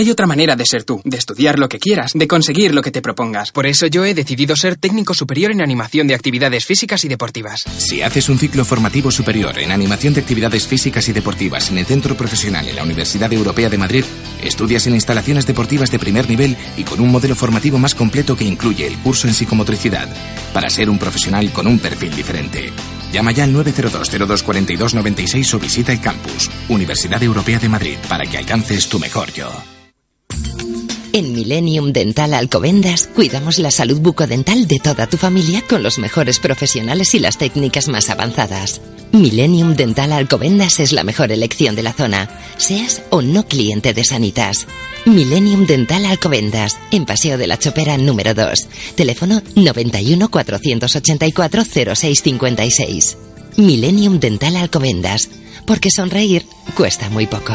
Hay otra manera de ser tú, de estudiar lo que quieras, de conseguir lo que te propongas. Por eso yo he decidido ser técnico superior en animación de actividades físicas y deportivas. Si haces un ciclo formativo superior en animación de actividades físicas y deportivas en el Centro Profesional en la Universidad Europea de Madrid, estudias en instalaciones deportivas de primer nivel y con un modelo formativo más completo que incluye el curso en psicomotricidad, para ser un profesional con un perfil diferente. Llama ya al 902-024296 o visita el campus, Universidad Europea de Madrid, para que alcances tu mejor yo. En Millennium Dental Alcobendas cuidamos la salud bucodental de toda tu familia con los mejores profesionales y las técnicas más avanzadas. Millennium Dental Alcobendas es la mejor elección de la zona, seas o no cliente de Sanitas. Millennium Dental Alcobendas, en Paseo de la Chopera número 2. Teléfono 91 484 0656. Millennium Dental Alcobendas, porque sonreír cuesta muy poco.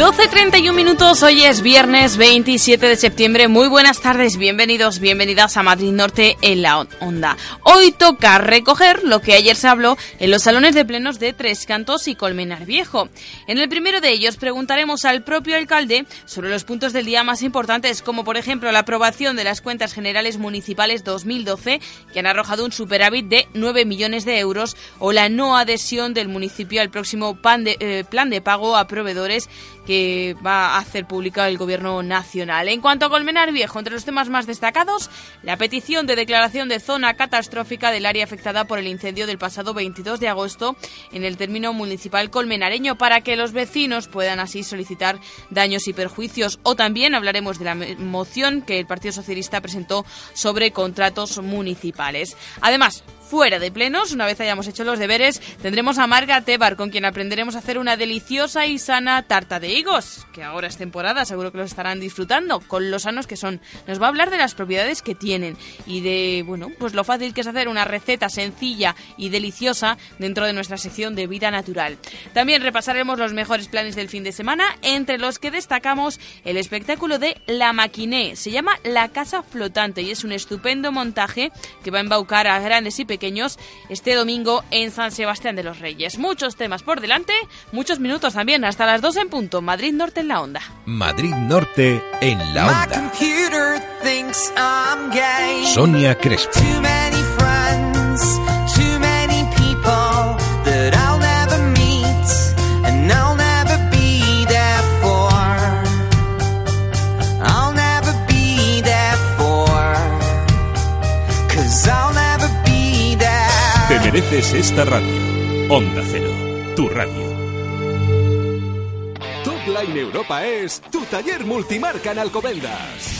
12.31 minutos, hoy es viernes 27 de septiembre. Muy buenas tardes, bienvenidos, bienvenidas a Madrid Norte en la Onda. Hoy toca recoger lo que ayer se habló en los salones de plenos de Tres Cantos y Colmenar Viejo. En el primero de ellos preguntaremos al propio alcalde sobre los puntos del día más importantes, como por ejemplo la aprobación de las cuentas generales municipales 2012, que han arrojado un superávit de 9 millones de euros, o la no adhesión del municipio al próximo eh, plan de pago a proveedores que va a hacer pública el Gobierno Nacional. En cuanto a Colmenar Viejo, entre los temas más destacados, la petición de declaración de zona catastrófica del área afectada por el incendio del pasado 22 de agosto en el término municipal colmenareño para que los vecinos puedan así solicitar daños y perjuicios. O también hablaremos de la moción que el Partido Socialista presentó sobre contratos municipales. Además, fuera de plenos, una vez hayamos hecho los deberes, tendremos a Marga Tebar, con quien aprenderemos a hacer una deliciosa y sana tarta de higos, que ahora es temporada, seguro que los estarán disfrutando, con los sanos que son. Nos va a hablar de las propiedades que tienen y de, bueno, pues lo fácil que es hacer una receta sencilla y deliciosa dentro de nuestra sección de vida natural. También repasaremos los mejores planes del fin de semana, entre los que destacamos el espectáculo de La Maquiné. Se llama La Casa Flotante y es un estupendo montaje que va a embaucar a grandes y pequeños este domingo en San Sebastián de los Reyes. Muchos temas por delante, muchos minutos también, hasta las 2 en punto. Madrid Norte en la onda. Madrid Norte en la onda. Sonia Crespo. Mereces esta radio. Onda Cero, tu radio. Top Line Europa es tu taller multimarca en Alcobendas.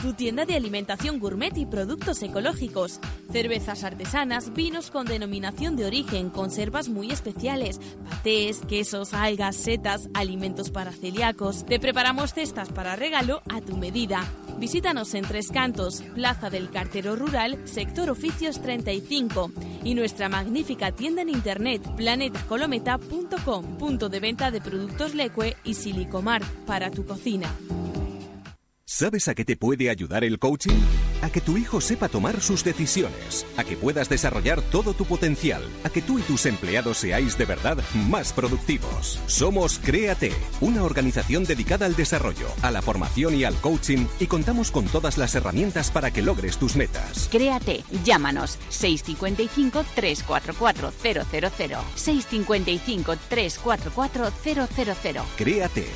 tu tienda de alimentación gourmet y productos ecológicos. Cervezas artesanas, vinos con denominación de origen, conservas muy especiales, patés, quesos, algas, setas, alimentos para celíacos. Te preparamos cestas para regalo a tu medida. Visítanos en Tres Cantos, Plaza del Cartero Rural, Sector Oficios 35 y nuestra magnífica tienda en internet planetacolometa.com, punto de venta de productos Leque y Silicomar para tu cocina. ¿Sabes a qué te puede ayudar el coaching? A que tu hijo sepa tomar sus decisiones, a que puedas desarrollar todo tu potencial, a que tú y tus empleados seáis de verdad más productivos. Somos Créate, una organización dedicada al desarrollo, a la formación y al coaching y contamos con todas las herramientas para que logres tus metas. Créate, llámanos 655 344 000 655 344 000 Créate.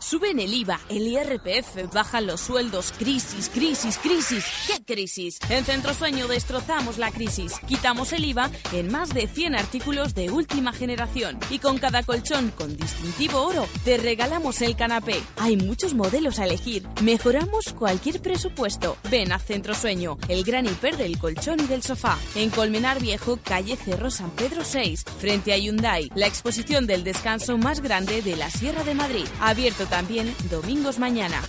Suben el IVA, el IRPF, bajan los sueldos, crisis, crisis, crisis. ¿Qué crisis? En Centro Sueño destrozamos la crisis. Quitamos el IVA en más de 100 artículos de última generación. Y con cada colchón con distintivo oro, te regalamos el canapé. Hay muchos modelos a elegir. Mejoramos cualquier presupuesto. Ven a Centro Sueño, el gran hiper del colchón y del sofá. En Colmenar Viejo, calle Cerro San Pedro 6, frente a Hyundai. La exposición del descanso más grande de la Sierra de Madrid. Abierto también domingos mañana.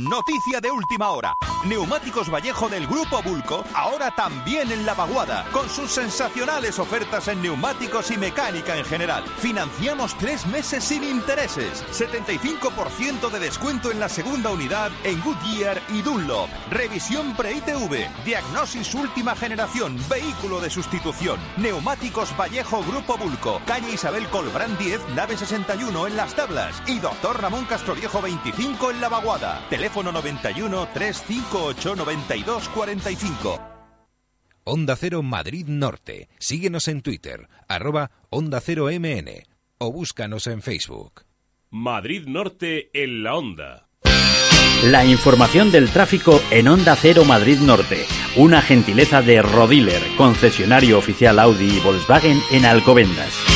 Noticia de última hora. Neumáticos Vallejo del Grupo Bulco, ahora también en la vaguada, con sus sensacionales ofertas en neumáticos y mecánica en general. Financiamos tres meses sin intereses, 75% de descuento en la segunda unidad en Goodyear y Dunlop. Revisión pre-ITV, diagnosis última generación, vehículo de sustitución. Neumáticos Vallejo Grupo Bulco, calle Isabel Colbrán 10, nave 61 en Las Tablas y Doctor Ramón Castroviejo 25 en la vaguada. 91 358 92 45. Onda Cero Madrid Norte. Síguenos en Twitter, arroba Onda Cero MN o búscanos en Facebook. Madrid Norte en la Onda. La información del tráfico en Onda Cero Madrid Norte. Una gentileza de Rodiler, concesionario oficial Audi y Volkswagen en Alcobendas.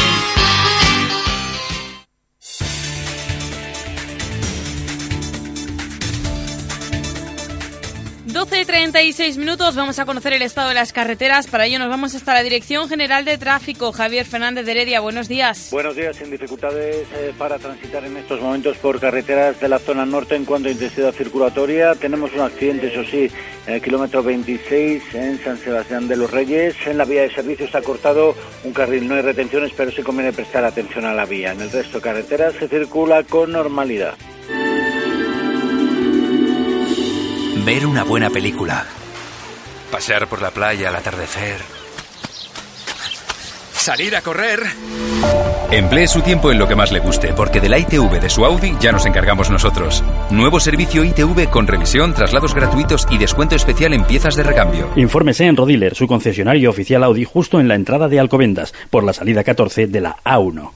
12.36 minutos, vamos a conocer el estado de las carreteras. Para ello nos vamos hasta la Dirección General de Tráfico. Javier Fernández de Heredia, buenos días. Buenos días, sin dificultades eh, para transitar en estos momentos por carreteras de la zona norte en cuanto a intensidad circulatoria. Tenemos un accidente, eso sí, en el kilómetro 26 en San Sebastián de los Reyes. En la vía de servicio está cortado un carril, no hay retenciones, pero sí conviene prestar atención a la vía. En el resto de carreteras se circula con normalidad. Ver una buena película. Pasear por la playa al atardecer. Salir a correr. Emplee su tiempo en lo que más le guste, porque de la ITV de su Audi ya nos encargamos nosotros. Nuevo servicio ITV con revisión, traslados gratuitos y descuento especial en piezas de recambio. Infórmese en Rodiler, su concesionario oficial Audi, justo en la entrada de Alcobendas, por la salida 14 de la A1.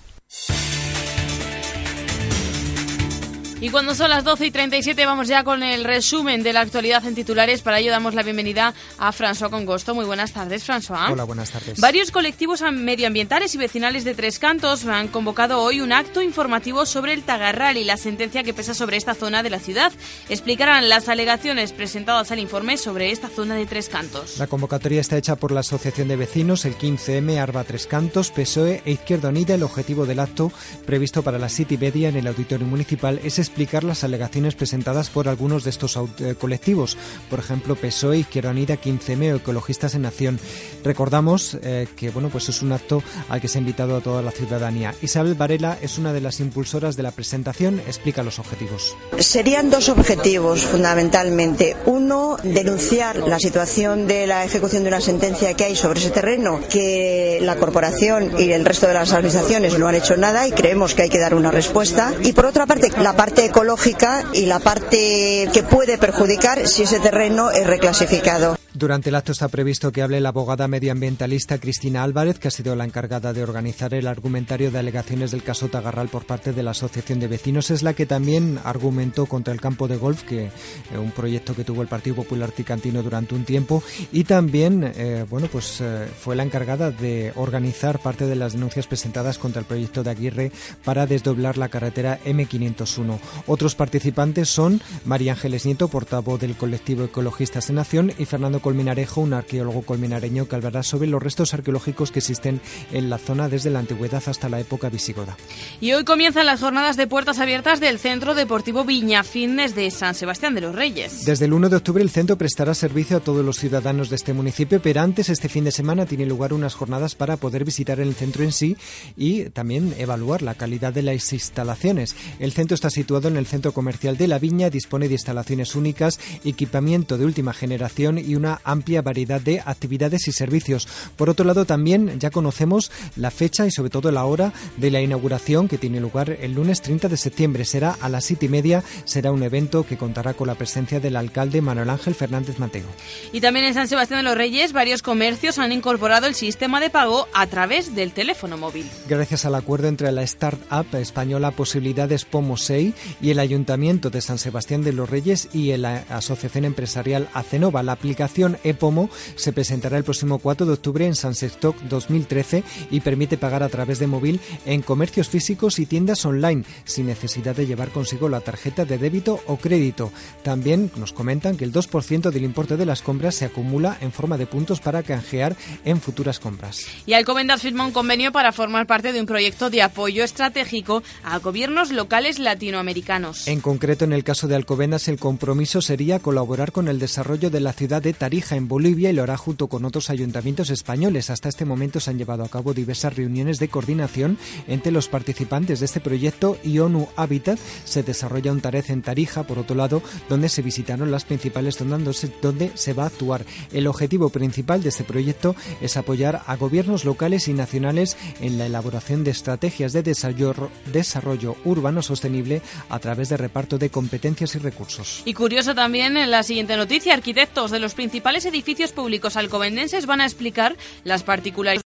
Y cuando son las 12 y 37 vamos ya con el resumen de la actualidad en titulares. Para ello damos la bienvenida a François Congosto. Muy buenas tardes, François. Hola, buenas tardes. Varios colectivos medioambientales y vecinales de Tres Cantos han convocado hoy un acto informativo sobre el Tagarral y la sentencia que pesa sobre esta zona de la ciudad. Explicarán las alegaciones presentadas al informe sobre esta zona de Tres Cantos. La convocatoria está hecha por la Asociación de Vecinos, el 15M, Arba Tres Cantos, PSOE e Izquierda Unida. El objetivo del acto, previsto para la City Media en el Auditorio Municipal, es explicar las alegaciones presentadas por algunos de estos eh, colectivos, por ejemplo PSOE, Izquierda Unida, 15M o Ecologistas en Acción. Recordamos eh, que bueno, pues es un acto al que se ha invitado a toda la ciudadanía. Isabel Varela es una de las impulsoras de la presentación, explica los objetivos. Serían dos objetivos fundamentalmente. Uno, denunciar la situación de la ejecución de una sentencia que hay sobre ese terreno, que la corporación y el resto de las administraciones no han hecho nada y creemos que hay que dar una respuesta. Y por otra parte, la parte ecológica y la parte que puede perjudicar si ese terreno es reclasificado. Durante el acto está previsto que hable la abogada medioambientalista Cristina Álvarez, que ha sido la encargada de organizar el argumentario de alegaciones del caso Tagarral por parte de la Asociación de Vecinos. Es la que también argumentó contra el campo de golf, que eh, un proyecto que tuvo el Partido Popular Ticantino durante un tiempo, y también, eh, bueno, pues eh, fue la encargada de organizar parte de las denuncias presentadas contra el proyecto de Aguirre para desdoblar la carretera M501. Otros participantes son María Ángeles Nieto, portavoz del colectivo Ecologistas en Nación, y Fernando Colmenarejo, un arqueólogo colmenareño que hablará sobre los restos arqueológicos que existen en la zona desde la antigüedad hasta la época visigoda. Y hoy comienzan las jornadas de puertas abiertas del Centro Deportivo Viña Fitness de San Sebastián de los Reyes. Desde el 1 de octubre el centro prestará servicio a todos los ciudadanos de este municipio, pero antes este fin de semana tiene lugar unas jornadas para poder visitar el centro en sí y también evaluar la calidad de las instalaciones. El centro está situado en el centro comercial de La Viña, dispone de instalaciones únicas, equipamiento de última generación y una amplia variedad de actividades y servicios. Por otro lado, también ya conocemos la fecha y sobre todo la hora de la inauguración que tiene lugar el lunes 30 de septiembre. Será a las siete y media. Será un evento que contará con la presencia del alcalde Manuel Ángel Fernández Mateo. Y también en San Sebastián de los Reyes, varios comercios han incorporado el sistema de pago a través del teléfono móvil. Gracias al acuerdo entre la startup española Posibilidades Pomosei y el Ayuntamiento de San Sebastián de los Reyes y la Asociación Empresarial Acenova, la aplicación ePomo se presentará el próximo 4 de octubre en San Sextoc 2013 y permite pagar a través de móvil en comercios físicos y tiendas online sin necesidad de llevar consigo la tarjeta de débito o crédito. También nos comentan que el 2% del importe de las compras se acumula en forma de puntos para canjear en futuras compras. Y Alcobendas firma un convenio para formar parte de un proyecto de apoyo estratégico a gobiernos locales latinoamericanos. En concreto, en el caso de Alcobendas, el compromiso sería colaborar con el desarrollo de la ciudad de Tarija en Bolivia y lo hará junto con otros ayuntamientos españoles. Hasta este momento se han llevado a cabo diversas reuniones de coordinación entre los participantes de este proyecto y ONU Habitat. Se desarrolla un Tarez en Tarija, por otro lado, donde se visitaron las principales zonas donde se va a actuar. El objetivo principal de este proyecto es apoyar a gobiernos locales y nacionales en la elaboración de estrategias de desarrollo, desarrollo urbano sostenible a través de reparto de competencias y recursos. Y curioso también en la siguiente noticia, arquitectos de los principales edificios públicos alcobendenses van a explicar las particularidades.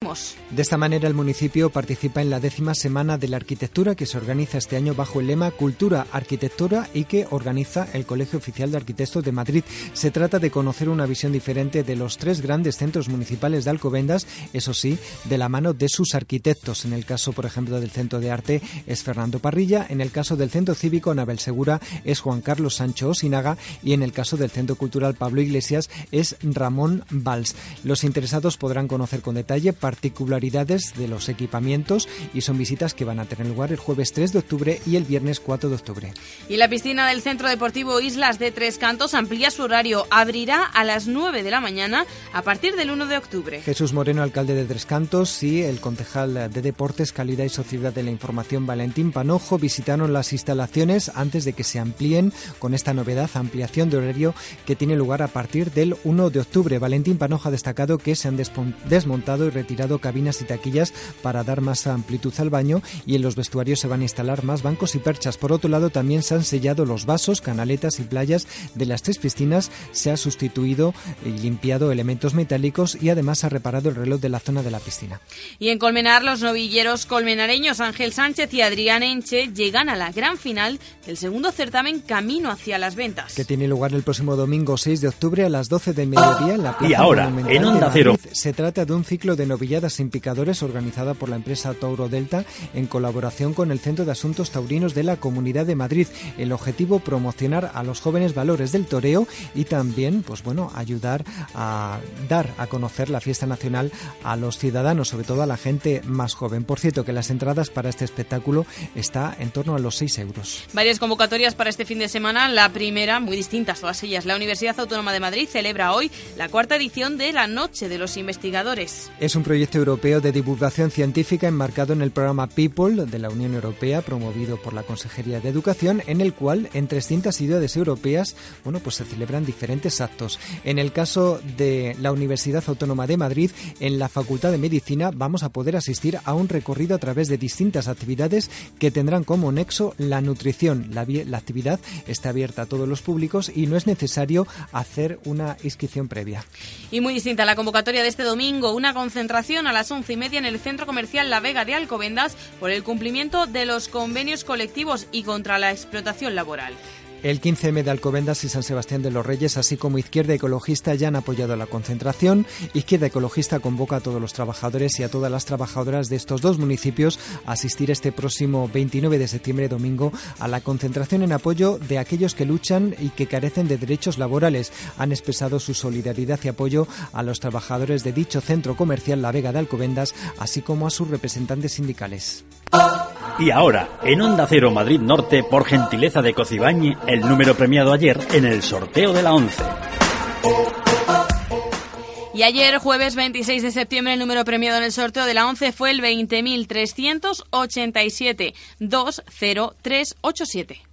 De esta manera, el municipio participa en la décima Semana de la Arquitectura que se organiza este año bajo el lema Cultura, Arquitectura y que organiza el Colegio Oficial de Arquitectos de Madrid. Se trata de conocer una visión diferente de los tres grandes centros municipales de Alcobendas, eso sí, de la mano de sus arquitectos. En el caso, por ejemplo, del Centro de Arte es Fernando Parrilla, en el caso del Centro Cívico Anabel Segura es Juan Carlos Sancho Osinaga y en el caso del Centro Cultural Pablo Iglesias es Ramón Valls. Los interesados podrán conocer con detalle particularidades de los equipamientos y son visitas que van a tener lugar el jueves 3 de octubre y el viernes 4 de octubre. Y la piscina del Centro Deportivo Islas de Tres Cantos amplía su horario, abrirá a las 9 de la mañana a partir del 1 de octubre. Jesús Moreno, alcalde de Tres Cantos, y el concejal de Deportes, Calidad y Sociedad de la Información, Valentín Panojo, visitaron las instalaciones antes de que se amplíen con esta novedad, ampliación de horario que tiene lugar a partir del 1 de octubre. Valentín Panojo ha destacado que se han desmontado y retirado cabinas y taquillas para dar más amplitud al baño y en los vestuarios se van a instalar más bancos y perchas. Por otro lado, también se han sellado los vasos, canaletas y playas de las tres piscinas. Se ha sustituido y limpiado elementos metálicos y además se ha reparado el reloj de la zona de la piscina. Y en Colmenar, los novilleros colmenareños Ángel Sánchez y Adrián Enche llegan a la gran final del segundo certamen Camino hacia las Ventas. Que tiene lugar el próximo domingo 6 de octubre a las 12 del mediodía en la Plaza Y ahora, en de Onda. Cero. Se trata de un ciclo de sin picadores organizada por la empresa Tauro Delta en colaboración con el Centro de Asuntos Taurinos de la Comunidad de Madrid. El objetivo promocionar a los jóvenes valores del toreo y también, pues bueno, ayudar a dar a conocer la fiesta nacional a los ciudadanos, sobre todo a la gente más joven. Por cierto, que las entradas para este espectáculo está en torno a los 6 euros. Varias convocatorias para este fin de semana. La primera, muy distintas todas ellas. La Universidad Autónoma de Madrid celebra hoy la cuarta edición de la Noche de los Investigadores. Es un proyecto europeo de divulgación científica enmarcado en el programa People de la Unión Europea, promovido por la Consejería de Educación, en el cual en 300 ciudades europeas, bueno, pues se celebran diferentes actos. En el caso de la Universidad Autónoma de Madrid, en la Facultad de Medicina vamos a poder asistir a un recorrido a través de distintas actividades que tendrán como nexo la nutrición. La, la actividad está abierta a todos los públicos y no es necesario hacer una inscripción previa. Y muy distinta la convocatoria de este domingo, una concentración a las once y media en el Centro Comercial La Vega de Alcobendas por el cumplimiento de los convenios colectivos y contra la explotación laboral. El 15M de Alcobendas y San Sebastián de los Reyes, así como Izquierda Ecologista, ya han apoyado la concentración. Izquierda Ecologista convoca a todos los trabajadores y a todas las trabajadoras de estos dos municipios a asistir este próximo 29 de septiembre, domingo, a la concentración en apoyo de aquellos que luchan y que carecen de derechos laborales. Han expresado su solidaridad y apoyo a los trabajadores de dicho centro comercial La Vega de Alcobendas, así como a sus representantes sindicales. Y ahora, en Onda Cero Madrid Norte, por gentileza de Cocibañi, el número premiado ayer en el sorteo de la 11. Y ayer, jueves 26 de septiembre, el número premiado en el sorteo de la 11 fue el 20.387 20387.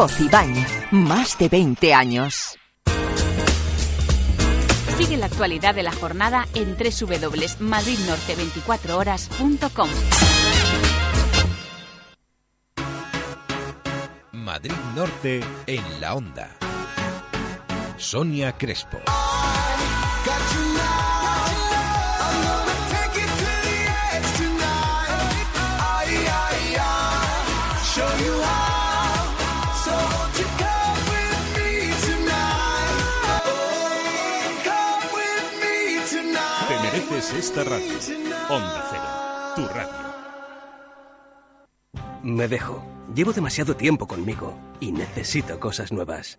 Cocibañ, más de 20 años. Sigue la actualidad de la jornada en www.madridnorte24horas.com. Madrid Norte en la onda. Sonia Crespo. Esta radio. Onda Cero, tu radio. Me dejo. Llevo demasiado tiempo conmigo y necesito cosas nuevas.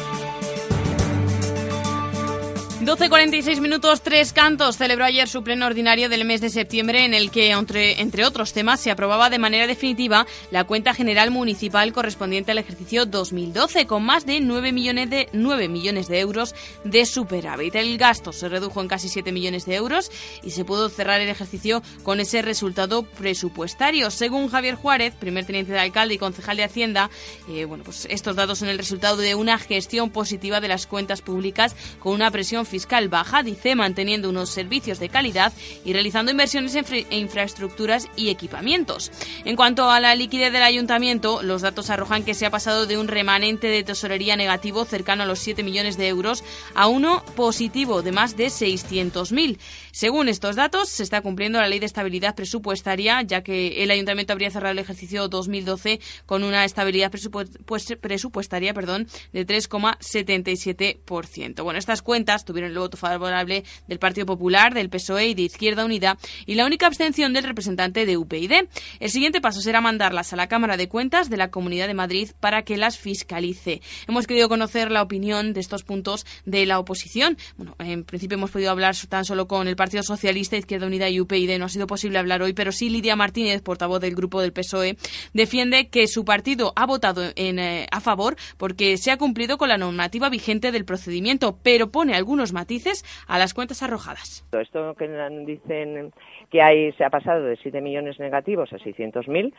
12.46 minutos, tres cantos. Celebró ayer su pleno ordinario del mes de septiembre en el que, entre, entre otros temas, se aprobaba de manera definitiva la cuenta general municipal correspondiente al ejercicio 2012 con más de 9 millones de, 9 millones de euros de superávit. El gasto se redujo en casi 7 millones de euros y se pudo cerrar el ejercicio con ese resultado presupuestario. Según Javier Juárez, primer teniente de alcalde y concejal de Hacienda, eh, bueno, pues estos datos son el resultado de una gestión positiva de las cuentas públicas con una presión fiscal baja, dice, manteniendo unos servicios de calidad y realizando inversiones en infraestructuras y equipamientos. En cuanto a la liquidez del ayuntamiento, los datos arrojan que se ha pasado de un remanente de tesorería negativo cercano a los 7 millones de euros a uno positivo de más de 600.000. Según estos datos, se está cumpliendo la ley de estabilidad presupuestaria, ya que el ayuntamiento habría cerrado el ejercicio 2012 con una estabilidad pues, presupuestaria perdón, de 3,77%. Bueno, estas cuentas tuvieron el voto favorable del Partido Popular, del PSOE y de Izquierda Unida y la única abstención del representante de UPyD. El siguiente paso será mandarlas a la Cámara de Cuentas de la Comunidad de Madrid para que las fiscalice. Hemos querido conocer la opinión de estos puntos de la oposición. Bueno, en principio hemos podido hablar tan solo con el Partido Socialista, Izquierda Unida y UPyD. No ha sido posible hablar hoy, pero sí Lidia Martínez, portavoz del grupo del PSOE, defiende que su partido ha votado en, eh, a favor porque se ha cumplido con la normativa vigente del procedimiento, pero pone algunos matices a las cuentas arrojadas. Esto que dicen que se ha pasado de 7 millones negativos a 600.000,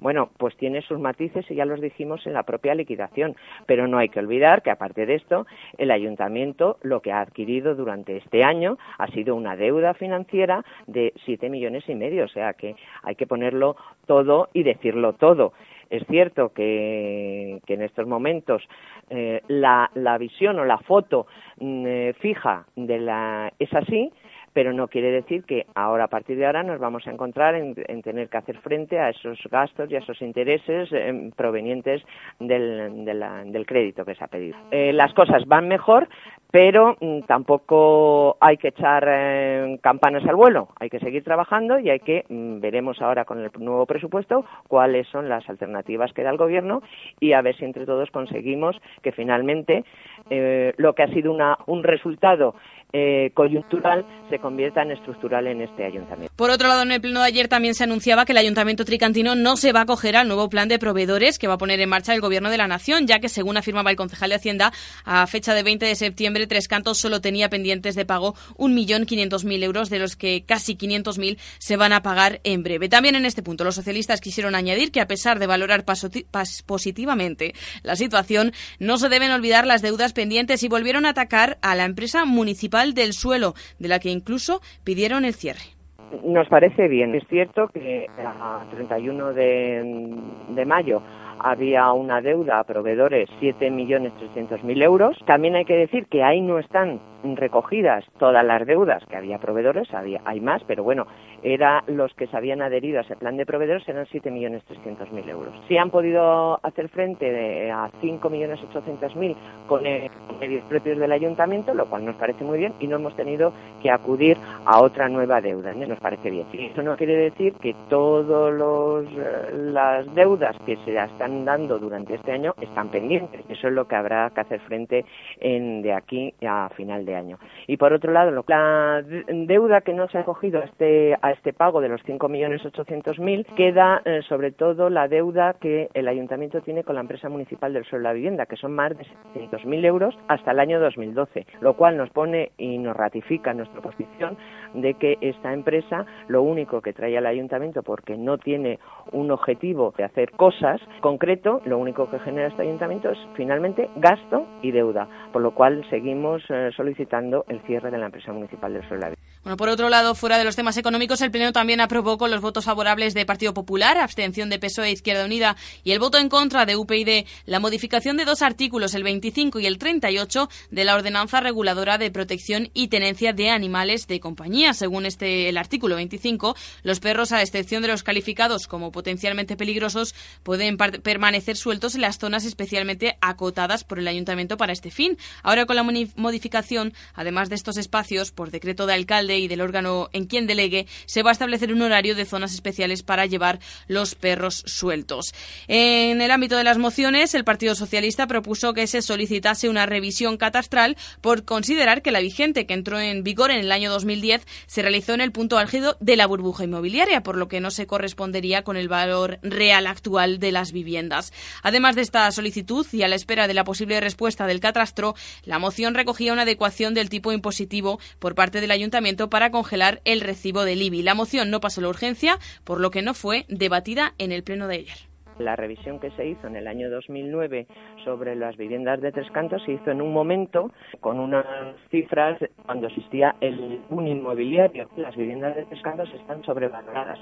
bueno, pues tiene sus matices y ya los dijimos en la propia liquidación. Pero no hay que olvidar que, aparte de esto, el ayuntamiento lo que ha adquirido durante este año ha sido una deuda financiera de 7 millones y medio. O sea que hay que ponerlo todo y decirlo todo. Es cierto que, en estos momentos eh, la, visión o la foto mm, eh, fija de la, es así, pero no quiere decir que ahora, a partir de ahora, nos vamos a encontrar en, tener que hacer frente a esos gastos y a esos intereses eh, provenientes del, del, crédito que se ha pedido. Eh, las cosas van mejor, pero mm, tampoco hay que echar eh, campanas al vuelo, hay que seguir trabajando y hay que, mm, veremos ahora con el nuevo presupuesto cuáles son las alternativas que da el Gobierno y a ver si entre todos conseguimos que finalmente eh, lo que ha sido una, un resultado eh, coyuntural se convierta en estructural en este ayuntamiento. Por otro lado, en el pleno de ayer también se anunciaba que el ayuntamiento tricantino no se va a acoger al nuevo plan de proveedores que va a poner en marcha el gobierno de la nación, ya que según afirmaba el concejal de Hacienda, a fecha de 20 de septiembre, Tres Cantos solo tenía pendientes de pago 1.500.000 euros, de los que casi 500.000 se van a pagar en breve. También en este punto, los socialistas quisieron añadir que a pesar de valorar positivamente la situación, no se deben olvidar las deudas pendientes y volvieron a atacar a la empresa municipal del Suelo, de la que incluso pidieron el cierre. Nos parece bien. Es cierto que a 31 de, de mayo había una deuda a proveedores 7.300.000 euros. También hay que decir que ahí no están recogidas todas las deudas que había proveedores, había, hay más, pero bueno, eran los que se habían adherido a ese plan de proveedores eran 7.300.000 euros. Si han podido hacer frente a 5.800.000 con medios propios del ayuntamiento, lo cual nos parece muy bien, y no hemos tenido que acudir a otra nueva deuda, nos parece bien. Eso no quiere decir que todas eh, las deudas que se están dando durante este año están pendientes. Eso es lo que habrá que hacer frente en, de aquí a final de año. Y por otro lado, la deuda que no se ha cogido a este, a este pago de los 5.800.000 queda eh, sobre todo la deuda que el ayuntamiento tiene con la empresa municipal del suelo de la vivienda, que son más de 600.000 euros hasta el año 2012, lo cual nos pone y nos ratifica nuestra posición de que esta empresa lo único que trae al ayuntamiento porque no tiene un objetivo de hacer cosas concreto, lo único que genera este ayuntamiento es finalmente gasto y deuda, por lo cual seguimos eh, solicitando el cierre de la empresa municipal del vivienda. Bueno, por otro lado, fuera de los temas económicos, el Pleno también aprobó con los votos favorables de Partido Popular, abstención de PSOE e Izquierda Unida y el voto en contra de UPyD la modificación de dos artículos, el 25 y el 38, de la Ordenanza Reguladora de Protección y Tenencia de Animales de Compañía. Según este el artículo 25, los perros, a excepción de los calificados como potencialmente peligrosos, pueden permanecer sueltos en las zonas especialmente acotadas por el Ayuntamiento para este fin. Ahora, con la modificación, además de estos espacios, por decreto de alcalde, y del órgano en quien delegue, se va a establecer un horario de zonas especiales para llevar los perros sueltos. En el ámbito de las mociones, el Partido Socialista propuso que se solicitase una revisión catastral por considerar que la vigente que entró en vigor en el año 2010 se realizó en el punto álgido de la burbuja inmobiliaria, por lo que no se correspondería con el valor real actual de las viviendas. Además de esta solicitud y a la espera de la posible respuesta del catastro, la moción recogía una adecuación del tipo impositivo por parte del ayuntamiento para congelar el recibo del IBI. La moción no pasó la urgencia, por lo que no fue debatida en el pleno de ayer. La revisión que se hizo en el año 2009 sobre las viviendas de Tres Cantos se hizo en un momento con unas cifras cuando existía el un inmobiliario. Las viviendas de Tres Cantos están sobrevaloradas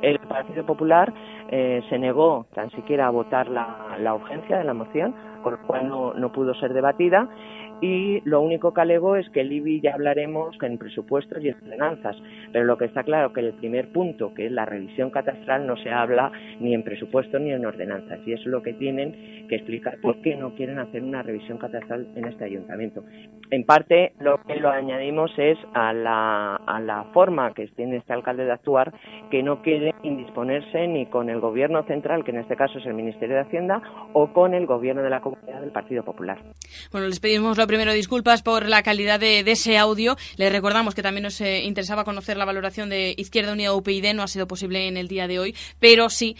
El Partido Popular eh, se negó tan siquiera a votar la, la urgencia de la moción, con lo cual no, no pudo ser debatida y lo único que alegó es que el IBI ya hablaremos en presupuestos y en ordenanzas, pero lo que está claro que el primer punto, que es la revisión catastral, no se habla ni en presupuestos ni en ordenanzas y eso es lo que tienen que explicar por qué no quieren hacer una revisión catastral en este ayuntamiento. En parte lo que lo añadimos es a la, a la forma que tiene este alcalde de actuar, que no quiere indisponerse ni con el gobierno central, que en este caso es el Ministerio de Hacienda, o con el gobierno de la comunidad del Partido Popular. Bueno, les pedimos primero disculpas por la calidad de, ese audio. Le recordamos que también nos eh, interesaba conocer la valoración de Izquierda Unida UPyD. No ha sido posible en el día de hoy, pero sí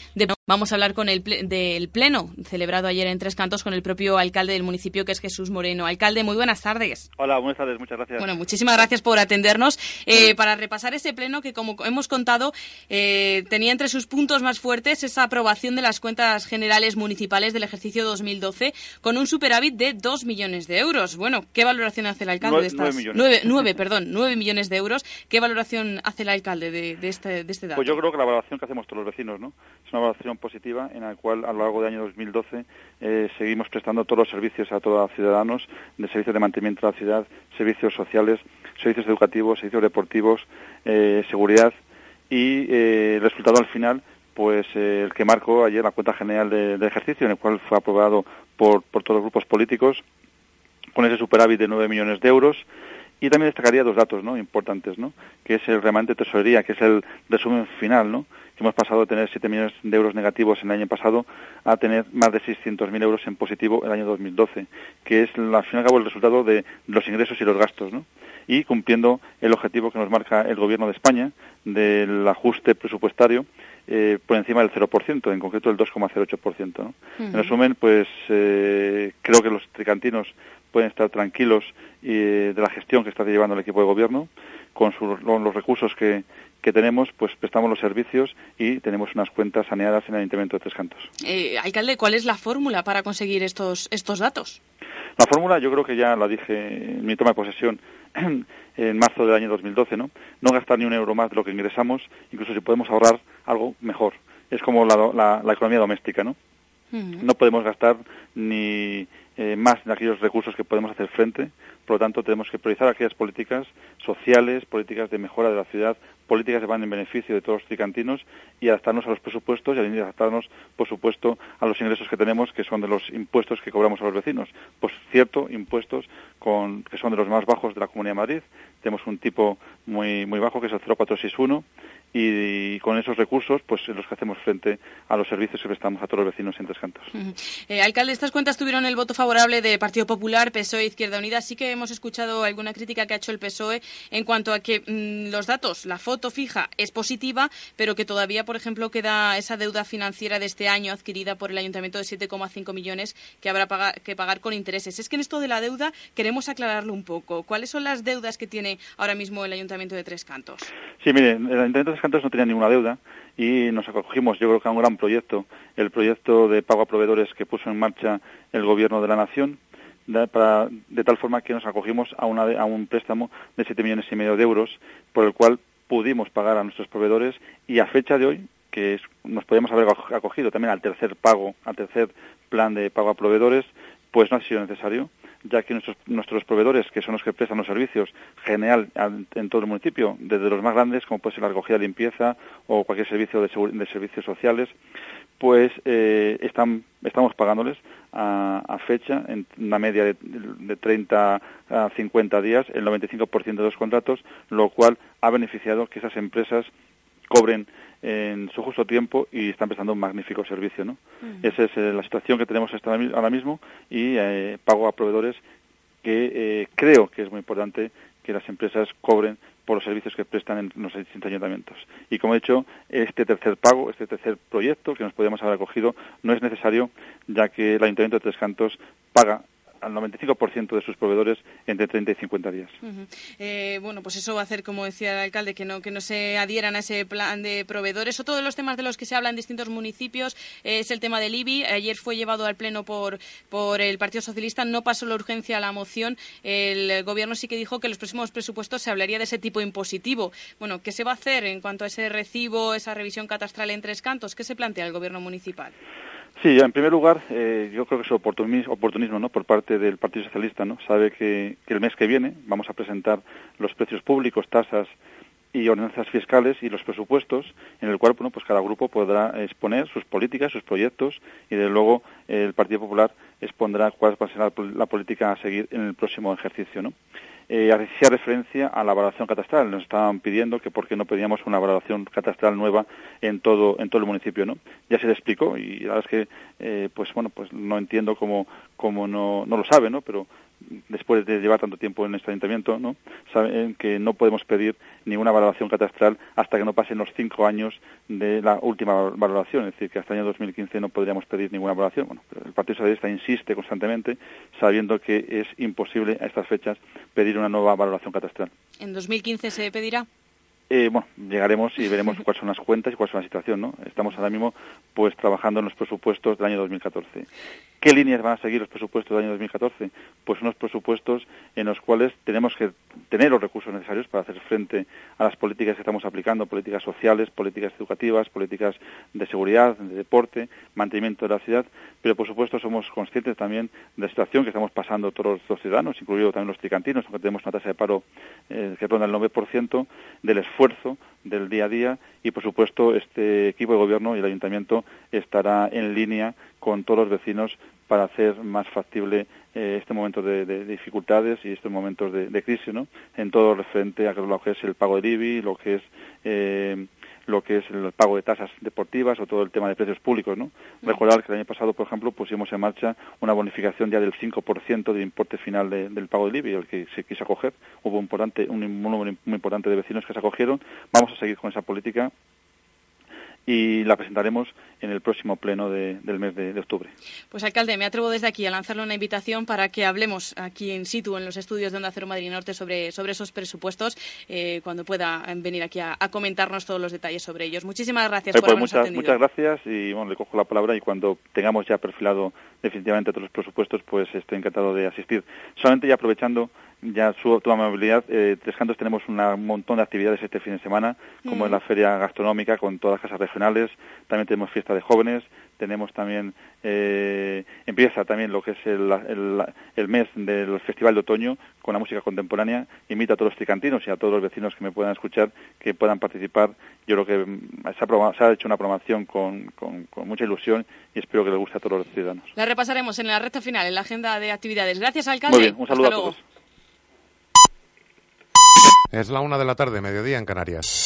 vamos a hablar con el del pleno celebrado ayer en Tres Cantos con el propio alcalde del municipio, que es Jesús Moreno. Alcalde, muy buenas tardes. Hola, buenas tardes. Muchas gracias. Bueno, muchísimas gracias por atendernos. Eh, para repasar ese pleno que, como hemos contado, eh, tenía entre sus puntos más fuertes esa aprobación de las cuentas generales municipales del ejercicio 2012 con un superávit de 2 millones de euros bueno, ¿qué valoración hace el alcalde de estas? Nueve, perdón, nueve millones de euros. ¿Qué valoración hace el alcalde de, este, de este dato? Pues yo creo que la valoración que hacemos todos los vecinos, ¿no? Es una valoración positiva en la cual a lo largo del año 2012 eh, seguimos prestando todos los servicios a todos los ciudadanos, de servicios de mantenimiento de la ciudad, servicios sociales, servicios educativos, servicios deportivos, eh, seguridad y eh, el resultado al final pues eh, el que marcó ayer la cuenta general de, de, ejercicio, en el cual fue aprobado por, por todos los grupos políticos, con ese superávit de 9 millones de euros. Y también destacaría dos datos ¿no? importantes, ¿no? que es el remanente de tesorería, que es el resumen final, ¿no? que hemos pasado de tener 7 millones de euros negativos en el año pasado a tener más de 600.000 euros en positivo el año 2012, que es al fin y al cabo el resultado de los ingresos y los gastos. ¿no? y cumpliendo el objetivo que nos marca el Gobierno de España del ajuste presupuestario eh, por encima del 0%, en concreto el 2,08%. ¿no? En resumen, pues eh, creo que los tricantinos pueden estar tranquilos eh, de la gestión que está llevando el equipo de gobierno, con, con los recursos que, que tenemos, pues prestamos los servicios y tenemos unas cuentas saneadas en el Ayuntamiento de Tres Cantos. Eh, alcalde, ¿cuál es la fórmula para conseguir estos, estos datos? La fórmula yo creo que ya la dije en mi toma de posesión en marzo del año 2012, ¿no? No gastar ni un euro más de lo que ingresamos, incluso si podemos ahorrar algo mejor. Es como la, la, la economía doméstica, ¿no? No podemos gastar ni eh, más de aquellos recursos que podemos hacer frente. Por lo tanto, tenemos que priorizar aquellas políticas sociales, políticas de mejora de la ciudad, políticas que van en beneficio de todos los tricantinos y adaptarnos a los presupuestos y adaptarnos, por supuesto, a los ingresos que tenemos, que son de los impuestos que cobramos a los vecinos. Pues cierto, impuestos con, que son de los más bajos de la Comunidad de Madrid. Tenemos un tipo muy, muy bajo, que es el 0461, y, con esos recursos pues los que hacemos frente a los servicios que prestamos a todos los vecinos en Tres Cantos. eh, alcalde, estas cuentas tuvieron el voto favorable de Partido Popular, PSOE e Izquierda Unida. Sí que hemos escuchado alguna crítica que ha hecho el PSOE en cuanto a que mmm, los datos, la foto fija es positiva, pero que todavía, por ejemplo, queda esa deuda financiera de este año adquirida por el Ayuntamiento de 7,5 millones que habrá que pagar con intereses. Es que en esto de la deuda queremos aclararlo un poco. ¿Cuáles son las deudas que tiene ahora mismo el Ayuntamiento de Tres Cantos? Sí, mire, el Ayuntamiento de Tres Cantos no tenía ninguna deuda y nos acogimos, yo creo que a un gran proyecto, el proyecto de pago a proveedores que puso en marcha el Gobierno de la Nación, de tal forma que nos acogimos a, una, a un préstamo de 7 millones y medio de euros, por el cual pudimos pagar a nuestros proveedores y a fecha de hoy, que nos podíamos haber acogido también al tercer pago, al tercer plan de pago a proveedores, pues no ha sido necesario ya que nuestros, nuestros proveedores, que son los que prestan los servicios general en todo el municipio, desde los más grandes, como puede ser la recogida, limpieza o cualquier servicio de, de servicios sociales, pues eh, están, estamos pagándoles a, a, fecha, en una media de, de 30 a 50 días, el 95% de los contratos, lo cual ha beneficiado que esas empresas cobren en su justo tiempo y están prestando un magnífico servicio. ¿no? Esa es eh, la situación que tenemos hasta ahora mismo y eh, pago a proveedores que eh, creo que es muy importante que las empresas cobren por los servicios que prestan en los distintos ayuntamientos. Y como he dicho, este tercer pago, este tercer proyecto que nos podíamos haber acogido, no es necesario, ya que el Ayuntamiento de Tres Cantos paga al 95% de sus proveedores entre 30 y 50 días. Eh, bueno, pues eso va a hacer, como decía el alcalde, que no, que no se adhieran a ese plan de proveedores. Otro de los temas de los que se habla en distintos municipios es el tema del IBI. Ayer fue llevado al Pleno por, por el Partido Socialista, no pasó la urgencia a la moción. El Gobierno sí que dijo que en los próximos presupuestos se hablaría de ese tipo impositivo. Bueno, ¿qué se va a hacer en cuanto a ese recibo, esa revisión catastral en tres cantos? ¿Qué se plantea el Gobierno municipal? Sí, en primer lugar, eh, yo creo que es oportunismo, ¿no? por parte del Partido Socialista. ¿no? Sabe que, el mes que viene vamos a presentar los precios públicos, tasas y ordenanzas fiscales y los presupuestos, en el cual pues cada grupo podrá exponer sus políticas, sus proyectos y, desde luego, el Partido Popular expondrá cuál va a ser la, la política a seguir en el próximo ejercicio. ¿no? Eh, hacía referencia a la valoración catastral. Nos estaban pidiendo que por qué no pedíamos una valoración catastral nueva en todo en todo el municipio, ¿no? Ya se le explicó y la verdad es que eh, pues bueno pues no entiendo cómo cómo no no lo sabe, ¿no? Pero después de llevar tanto tiempo en este ayuntamiento, ¿no? saben que no podemos pedir ninguna valoración catastral hasta que no pasen los cinco años de la última valoración, es decir, que hasta el año 2015 no podríamos pedir ninguna valoración. Bueno, pero el Partido Socialista insiste constantemente, sabiendo que es imposible a estas fechas pedir una nueva valoración catastral. ¿En 2015 se pedirá? Eh, bueno, llegaremos y veremos cuáles son las cuentas y cuál es la situación, ¿no? Estamos ahora mismo, pues, trabajando en los presupuestos del año 2014. ¿Qué líneas van a seguir los presupuestos del año 2014? Pues unos presupuestos en los cuales tenemos que tener los recursos necesarios para hacer frente a las políticas que estamos aplicando, políticas sociales, políticas educativas, políticas de seguridad, de deporte, mantenimiento de la ciudad, pero por supuesto somos conscientes también de la situación que estamos pasando todos los ciudadanos, incluidos también los tricantinos, aunque tenemos una tasa de paro eh, que ronda el 9%, del esfuerzo del día a día y por supuesto este equipo de gobierno y el ayuntamiento estará en línea con todos los vecinos para hacer más factible eh, este momento de, dificultades y estos momentos de, crisis, ¿no? En todo referente a lo que es el pago del IBI, lo que es eh, lo que es el pago de tasas deportivas o todo el tema de precios públicos, ¿no? Recordar que el año pasado, por ejemplo, pusimos en marcha una bonificación ya del 5% del importe final del pago del IBI, el que se quiso acoger. Hubo un, importante, un número muy importante de vecinos que se acogieron. Vamos a seguir con esa política y la presentaremos en el próximo pleno del mes de, octubre. Pues alcalde, me atrevo desde aquí a lanzarle una invitación para que hablemos aquí en situ, en los estudios de Onda Cero Madrid Norte, sobre, sobre esos presupuestos, eh, cuando pueda venir aquí a, comentarnos todos los detalles sobre ellos. Muchísimas gracias por pues habernos muchas, Muchas gracias y bueno, le cojo la palabra y cuando tengamos ya perfilado definitivamente todos los presupuestos, pues estoy encantado de asistir. Solamente ya aprovechando ya su tu amabilidad, eh, Tres Cantos tenemos un montón de actividades este fin de semana, como en la feria gastronómica con todas las casas regionales, también tenemos fiesta de jóvenes, tenemos también, eh, empieza también lo que es el, el, mes del Festival de Otoño con la música contemporánea, invito a todos los tricantinos y a todos los vecinos que me puedan escuchar que puedan participar, yo creo que mm, se ha, se ha hecho una programación con, con, mucha ilusión y espero que le guste a todos los ciudadanos. La repasaremos en la recta final, en la agenda de actividades. Gracias, alcalde. Muy bien, un saludo a todos. Es la una de la tarde, mediodía en Canarias.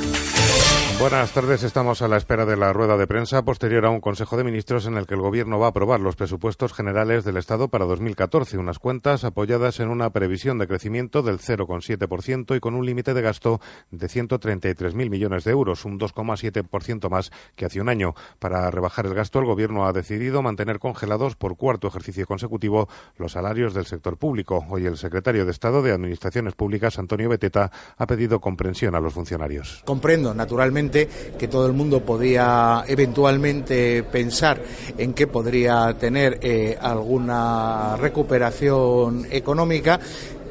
Buenas tardes. Estamos a la espera de la rueda de prensa posterior a un Consejo de Ministros en el que el Gobierno va a aprobar los presupuestos generales del Estado para 2014, unas cuentas apoyadas en una previsión de crecimiento del 0,7% y con un límite de gasto de 133.000 millones de euros, un 2,7% más que hace un año. Para rebajar el gasto, el Gobierno ha decidido mantener congelados por cuarto ejercicio consecutivo los salarios del sector público. Hoy el secretario de Estado de Administraciones Públicas, Antonio Beteta, ha pedido comprensión a los funcionarios. Comprendo, naturalmente que todo el mundo podía eventualmente pensar en que podría tener eh, alguna recuperación económica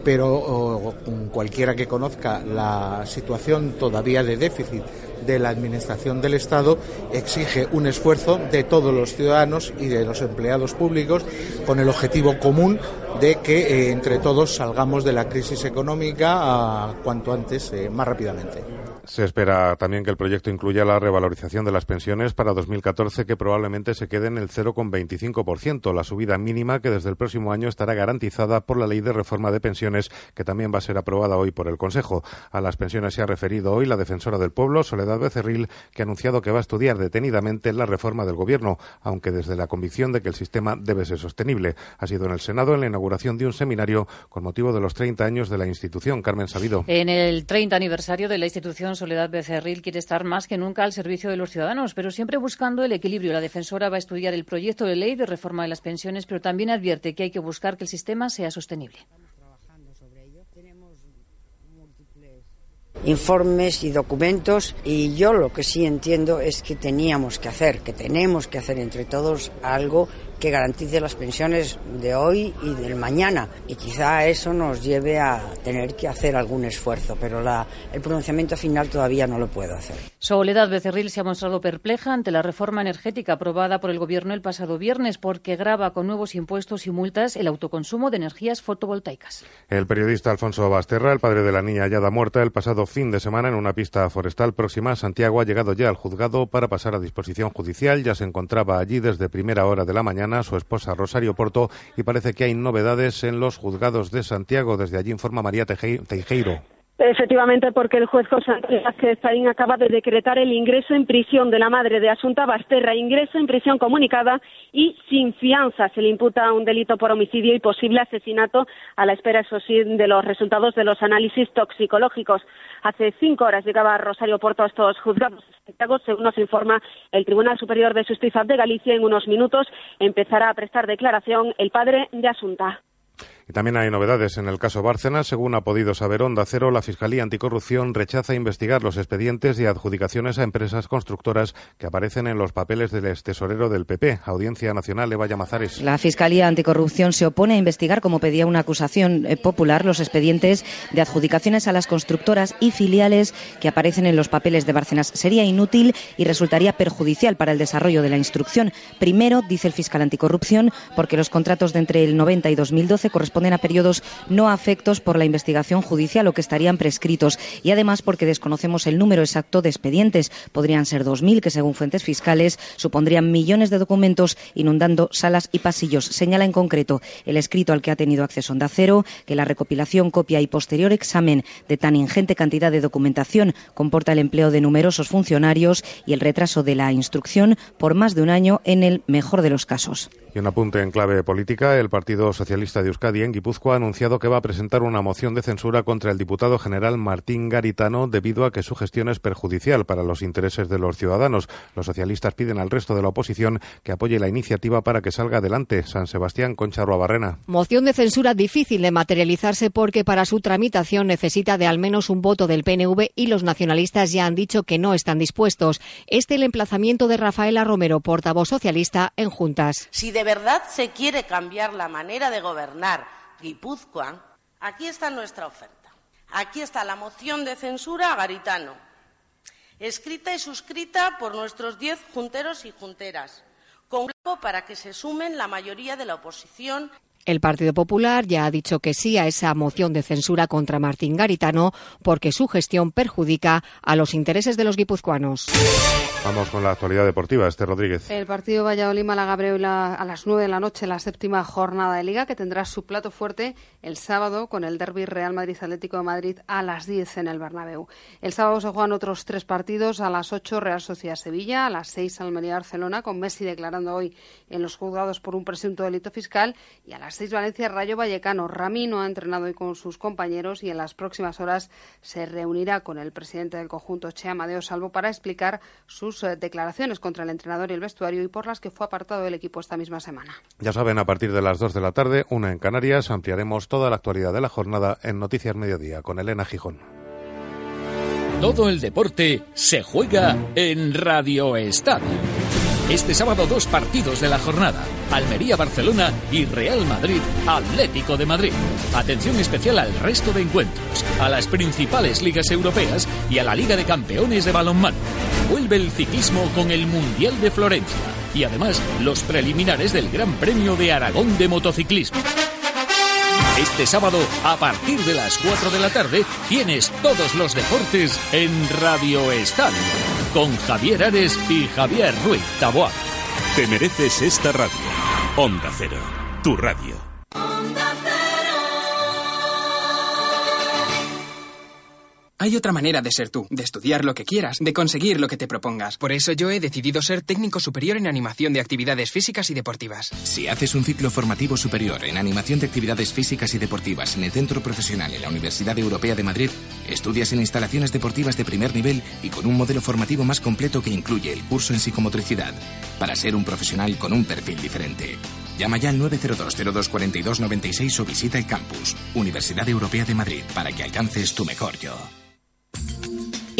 pero cualquiera que conozca la situación todavía de déficit de la Administración del Estado exige un esfuerzo de todos los ciudadanos y de los empleados públicos con el objetivo común de que eh, entre todos salgamos de la crisis económica ah, cuanto antes, eh, más rápidamente. Se espera también que el proyecto incluya la revalorización de las pensiones para 2014, que probablemente se quede en el 0,25%, la subida mínima que desde el próximo año estará garantizada por la Ley de Reforma de Pensiones, que también va a ser aprobada hoy por el Consejo. A las pensiones se ha referido hoy la defensora del pueblo, Soledad Becerril, que ha anunciado que va a estudiar detenidamente la reforma del Gobierno, aunque desde la convicción de que el sistema debe ser sostenible. Ha sido en el Senado en la inauguración de un seminario con motivo de los 30 años de la institución. Carmen Sabido. En el 30 aniversario de la institución Soledad Becerril quiere estar más que nunca al servicio de los ciudadanos, pero siempre buscando el equilibrio. La defensora va a estudiar el proyecto de ley de reforma de las pensiones, pero también advierte que hay que buscar que el sistema sea sostenible. informes y documentos y yo lo que sí entiendo es que teníamos que hacer, que tenemos que hacer entre todos algo que garantice las pensiones de hoy y del mañana. Y quizá eso nos lleve a tener que hacer algún esfuerzo, pero la, el pronunciamiento final todavía no lo puedo hacer. Soledad Becerril se ha mostrado perpleja ante la reforma energética aprobada por el Gobierno el pasado viernes porque graba con nuevos impuestos y multas el autoconsumo de energías fotovoltaicas. El periodista Alfonso Basterra, el padre de la niña hallada muerta el pasado fin de semana en una pista forestal próxima a Santiago, ha llegado ya al juzgado para pasar a disposición judicial. Ya se encontraba allí desde primera hora de la mañana su esposa Rosario Porto, y parece que hay novedades en los juzgados de Santiago. Desde allí informa María Teijeiro. Efectivamente, porque el juez José Antonio Vázquez acaba de decretar el ingreso en prisión de la madre de Asunta Basterra, ingreso en prisión comunicada y sin fianza. Se le imputa un delito por homicidio y posible asesinato a la espera, eso sí, de los resultados de los análisis toxicológicos. Hace cinco horas llegaba Rosario Porto a estos juzgados según nos informa el Tribunal Superior de Justicia de Galicia. En unos minutos empezará a prestar declaración el padre de Asunta. Y también hay novedades en el caso Bárcenas. Según ha podido saber Onda Cero, la Fiscalía Anticorrupción rechaza investigar los expedientes y adjudicaciones a empresas constructoras que aparecen en los papeles del tesorero del PP. Audiencia Nacional, Eva Llamazares. La Fiscalía Anticorrupción se opone a investigar, como pedía una acusación eh, popular, los expedientes de adjudicaciones a las constructoras y filiales que aparecen en los papeles de Bárcenas. Sería inútil y resultaría perjudicial para el desarrollo de la instrucción. Primero, dice el fiscal anticorrupción, porque los contratos de entre el 90 y 2012 corresponden a periodos no afectos por la investigación judicial o que estarían prescritos y además porque desconocemos el número exacto de expedientes. Podrían ser 2.000 que según fuentes fiscales supondrían millones de documentos inundando salas y pasillos. Señala en concreto el escrito al que ha tenido acceso Onda Cero que la recopilación, copia y posterior examen de tan ingente cantidad de documentación comporta el empleo de numerosos funcionarios y el retraso de la instrucción por más de un año en el mejor de los casos. Y un apunte en clave política. El Partido Socialista de Euskadi en Guipúzcoa ha anunciado que va a presentar una moción de censura contra el diputado general Martín Garitano debido a que su gestión es perjudicial para los intereses de los ciudadanos. Los socialistas piden al resto de la oposición que apoye la iniciativa para que salga adelante. San Sebastián, Concha Barrena. Moción de censura difícil de materializarse porque para su tramitación necesita de al menos un voto del PNV y los nacionalistas ya han dicho que no están dispuestos. Este el emplazamiento de Rafaela Romero, portavoz socialista en Juntas de verdad se quiere cambiar la manera de gobernar Guipúzcoa, aquí está nuestra oferta. Aquí está la moción de censura a Garitano, escrita y suscrita por nuestros diez junteros y junteras, con para que se sumen la mayoría de la oposición el Partido Popular ya ha dicho que sí a esa moción de censura contra Martín Garitano porque su gestión perjudica a los intereses de los guipuzcoanos. Vamos con la actualidad deportiva. Este Rodríguez. El partido Valladolid-Malaga a las nueve de la noche, la séptima jornada de Liga, que tendrá su plato fuerte el sábado con el derby Real Madrid-Atlético de Madrid a las diez en el Bernabéu. El sábado se juegan otros tres partidos. A las ocho Real Sociedad-Sevilla, a las seis Almería-Barcelona, con Messi declarando hoy en los juzgados por un presunto delito fiscal y a las 6 Valencia Rayo Vallecano. Ramino ha entrenado hoy con sus compañeros y en las próximas horas se reunirá con el presidente del conjunto Che Amadeo Salvo para explicar sus eh, declaraciones contra el entrenador y el vestuario y por las que fue apartado del equipo esta misma semana. Ya saben, a partir de las 2 de la tarde, una en Canarias, ampliaremos toda la actualidad de la jornada en Noticias Mediodía con Elena Gijón. Todo el deporte se juega en Radio Estadio. Este sábado dos partidos de la jornada. Almería-Barcelona y Real Madrid-Atlético de Madrid. Atención especial al resto de encuentros, a las principales ligas europeas y a la Liga de Campeones de Balonmano. Vuelve el ciclismo con el Mundial de Florencia y además los preliminares del Gran Premio de Aragón de Motociclismo. Este sábado, a partir de las 4 de la tarde, tienes todos los deportes en Radio Estadio con Javier Ares y Javier Ruiz Taboada. Te mereces esta radio. Onda Cero, tu radio. Hay otra manera de ser tú, de estudiar lo que quieras, de conseguir lo que te propongas. Por eso yo he decidido ser técnico superior en animación de actividades físicas y deportivas. Si haces un ciclo formativo superior en animación de actividades físicas y deportivas en el Centro Profesional en la Universidad Europea de Madrid, estudias en instalaciones deportivas de primer nivel y con un modelo formativo más completo que incluye el curso en psicomotricidad, para ser un profesional con un perfil diferente. Llama ya al 902 0242 96 o visita el campus Universidad Europea de Madrid para que alcances tu mejor yo.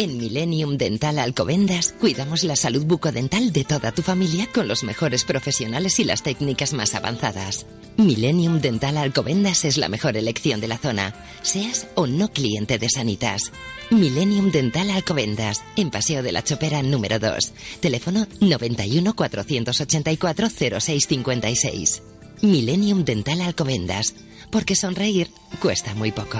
En Millennium Dental Alcobendas cuidamos la salud bucodental de toda tu familia con los mejores profesionales y las técnicas más avanzadas. Millennium Dental Alcobendas es la mejor elección de la zona, seas o no cliente de Sanitas. Millennium Dental Alcobendas, en Paseo de la Chopera número 2. Teléfono 91 484 0656. Millennium Dental Alcobendas, porque sonreír cuesta muy poco.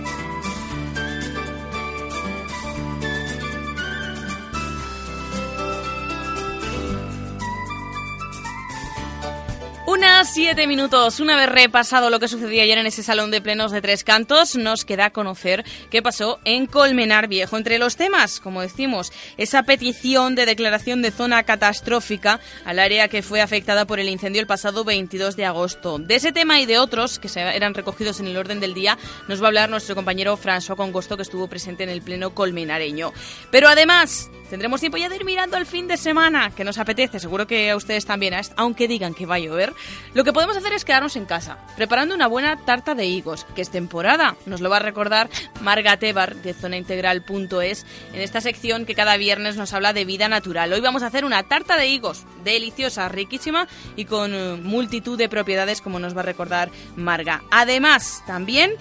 Las siete minutos. Una vez repasado lo que sucedió ayer en ese salón de plenos de Tres Cantos, nos queda conocer qué pasó en Colmenar Viejo. Entre los temas, como decimos, esa petición de declaración de zona catastrófica al área que fue afectada por el incendio el pasado 22 de agosto. De ese tema y de otros que se eran recogidos en el orden del día, nos va a hablar nuestro compañero François Congosto, que estuvo presente en el pleno colmenareño. Pero además, tendremos tiempo ya de ir mirando al fin de semana, que nos apetece, seguro que a ustedes también, aunque digan que va a llover. Lo que podemos hacer es quedarnos en casa, preparando una buena tarta de higos, que es temporada. Nos lo va a recordar Marga Tebar de zonaintegral.es en esta sección que cada viernes nos habla de vida natural. Hoy vamos a hacer una tarta de higos deliciosa, riquísima y con eh, multitud de propiedades como nos va a recordar Marga. Además, también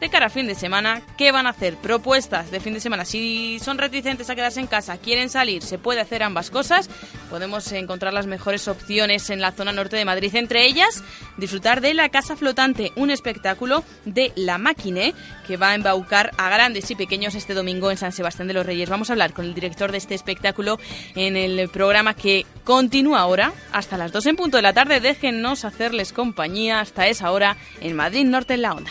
de cara a fin de semana, ¿qué van a hacer? Propuestas de fin de semana. Si son reticentes a quedarse en casa, quieren salir, se puede hacer ambas cosas. Podemos encontrar las mejores opciones en la zona norte de Madrid. Entre ellas, disfrutar de la Casa Flotante, un espectáculo de La Máquine que va a embaucar a grandes y pequeños este domingo en San Sebastián de los Reyes. Vamos a hablar con el director de este espectáculo en el programa que continúa ahora hasta las 2 en punto de la tarde. Déjennos hacerles compañía hasta esa hora en Madrid Norte en la Onda.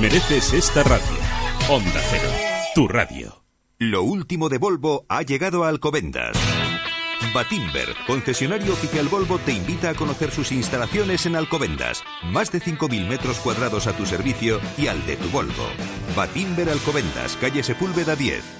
Mereces esta radio. Onda Cero, tu radio. Lo último de Volvo ha llegado a Alcobendas. Batimber, concesionario oficial Volvo, te invita a conocer sus instalaciones en Alcobendas. Más de 5.000 metros cuadrados a tu servicio y al de tu Volvo. Batimber Alcobendas, calle Sepúlveda 10.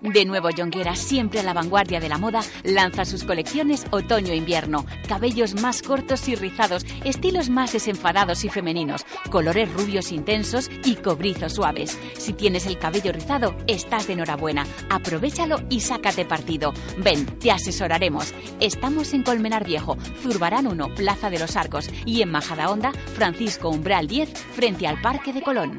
De nuevo, Jonguera, siempre a la vanguardia de la moda, lanza sus colecciones otoño-invierno. Cabellos más cortos y rizados, estilos más desenfadados y femeninos, colores rubios intensos y cobrizos suaves. Si tienes el cabello rizado, estás de enhorabuena. Aprovechalo y sácate partido. Ven, te asesoraremos. Estamos en Colmenar Viejo, Zurbarán 1, Plaza de los Arcos y en Majadahonda, Francisco Umbral 10, frente al Parque de Colón.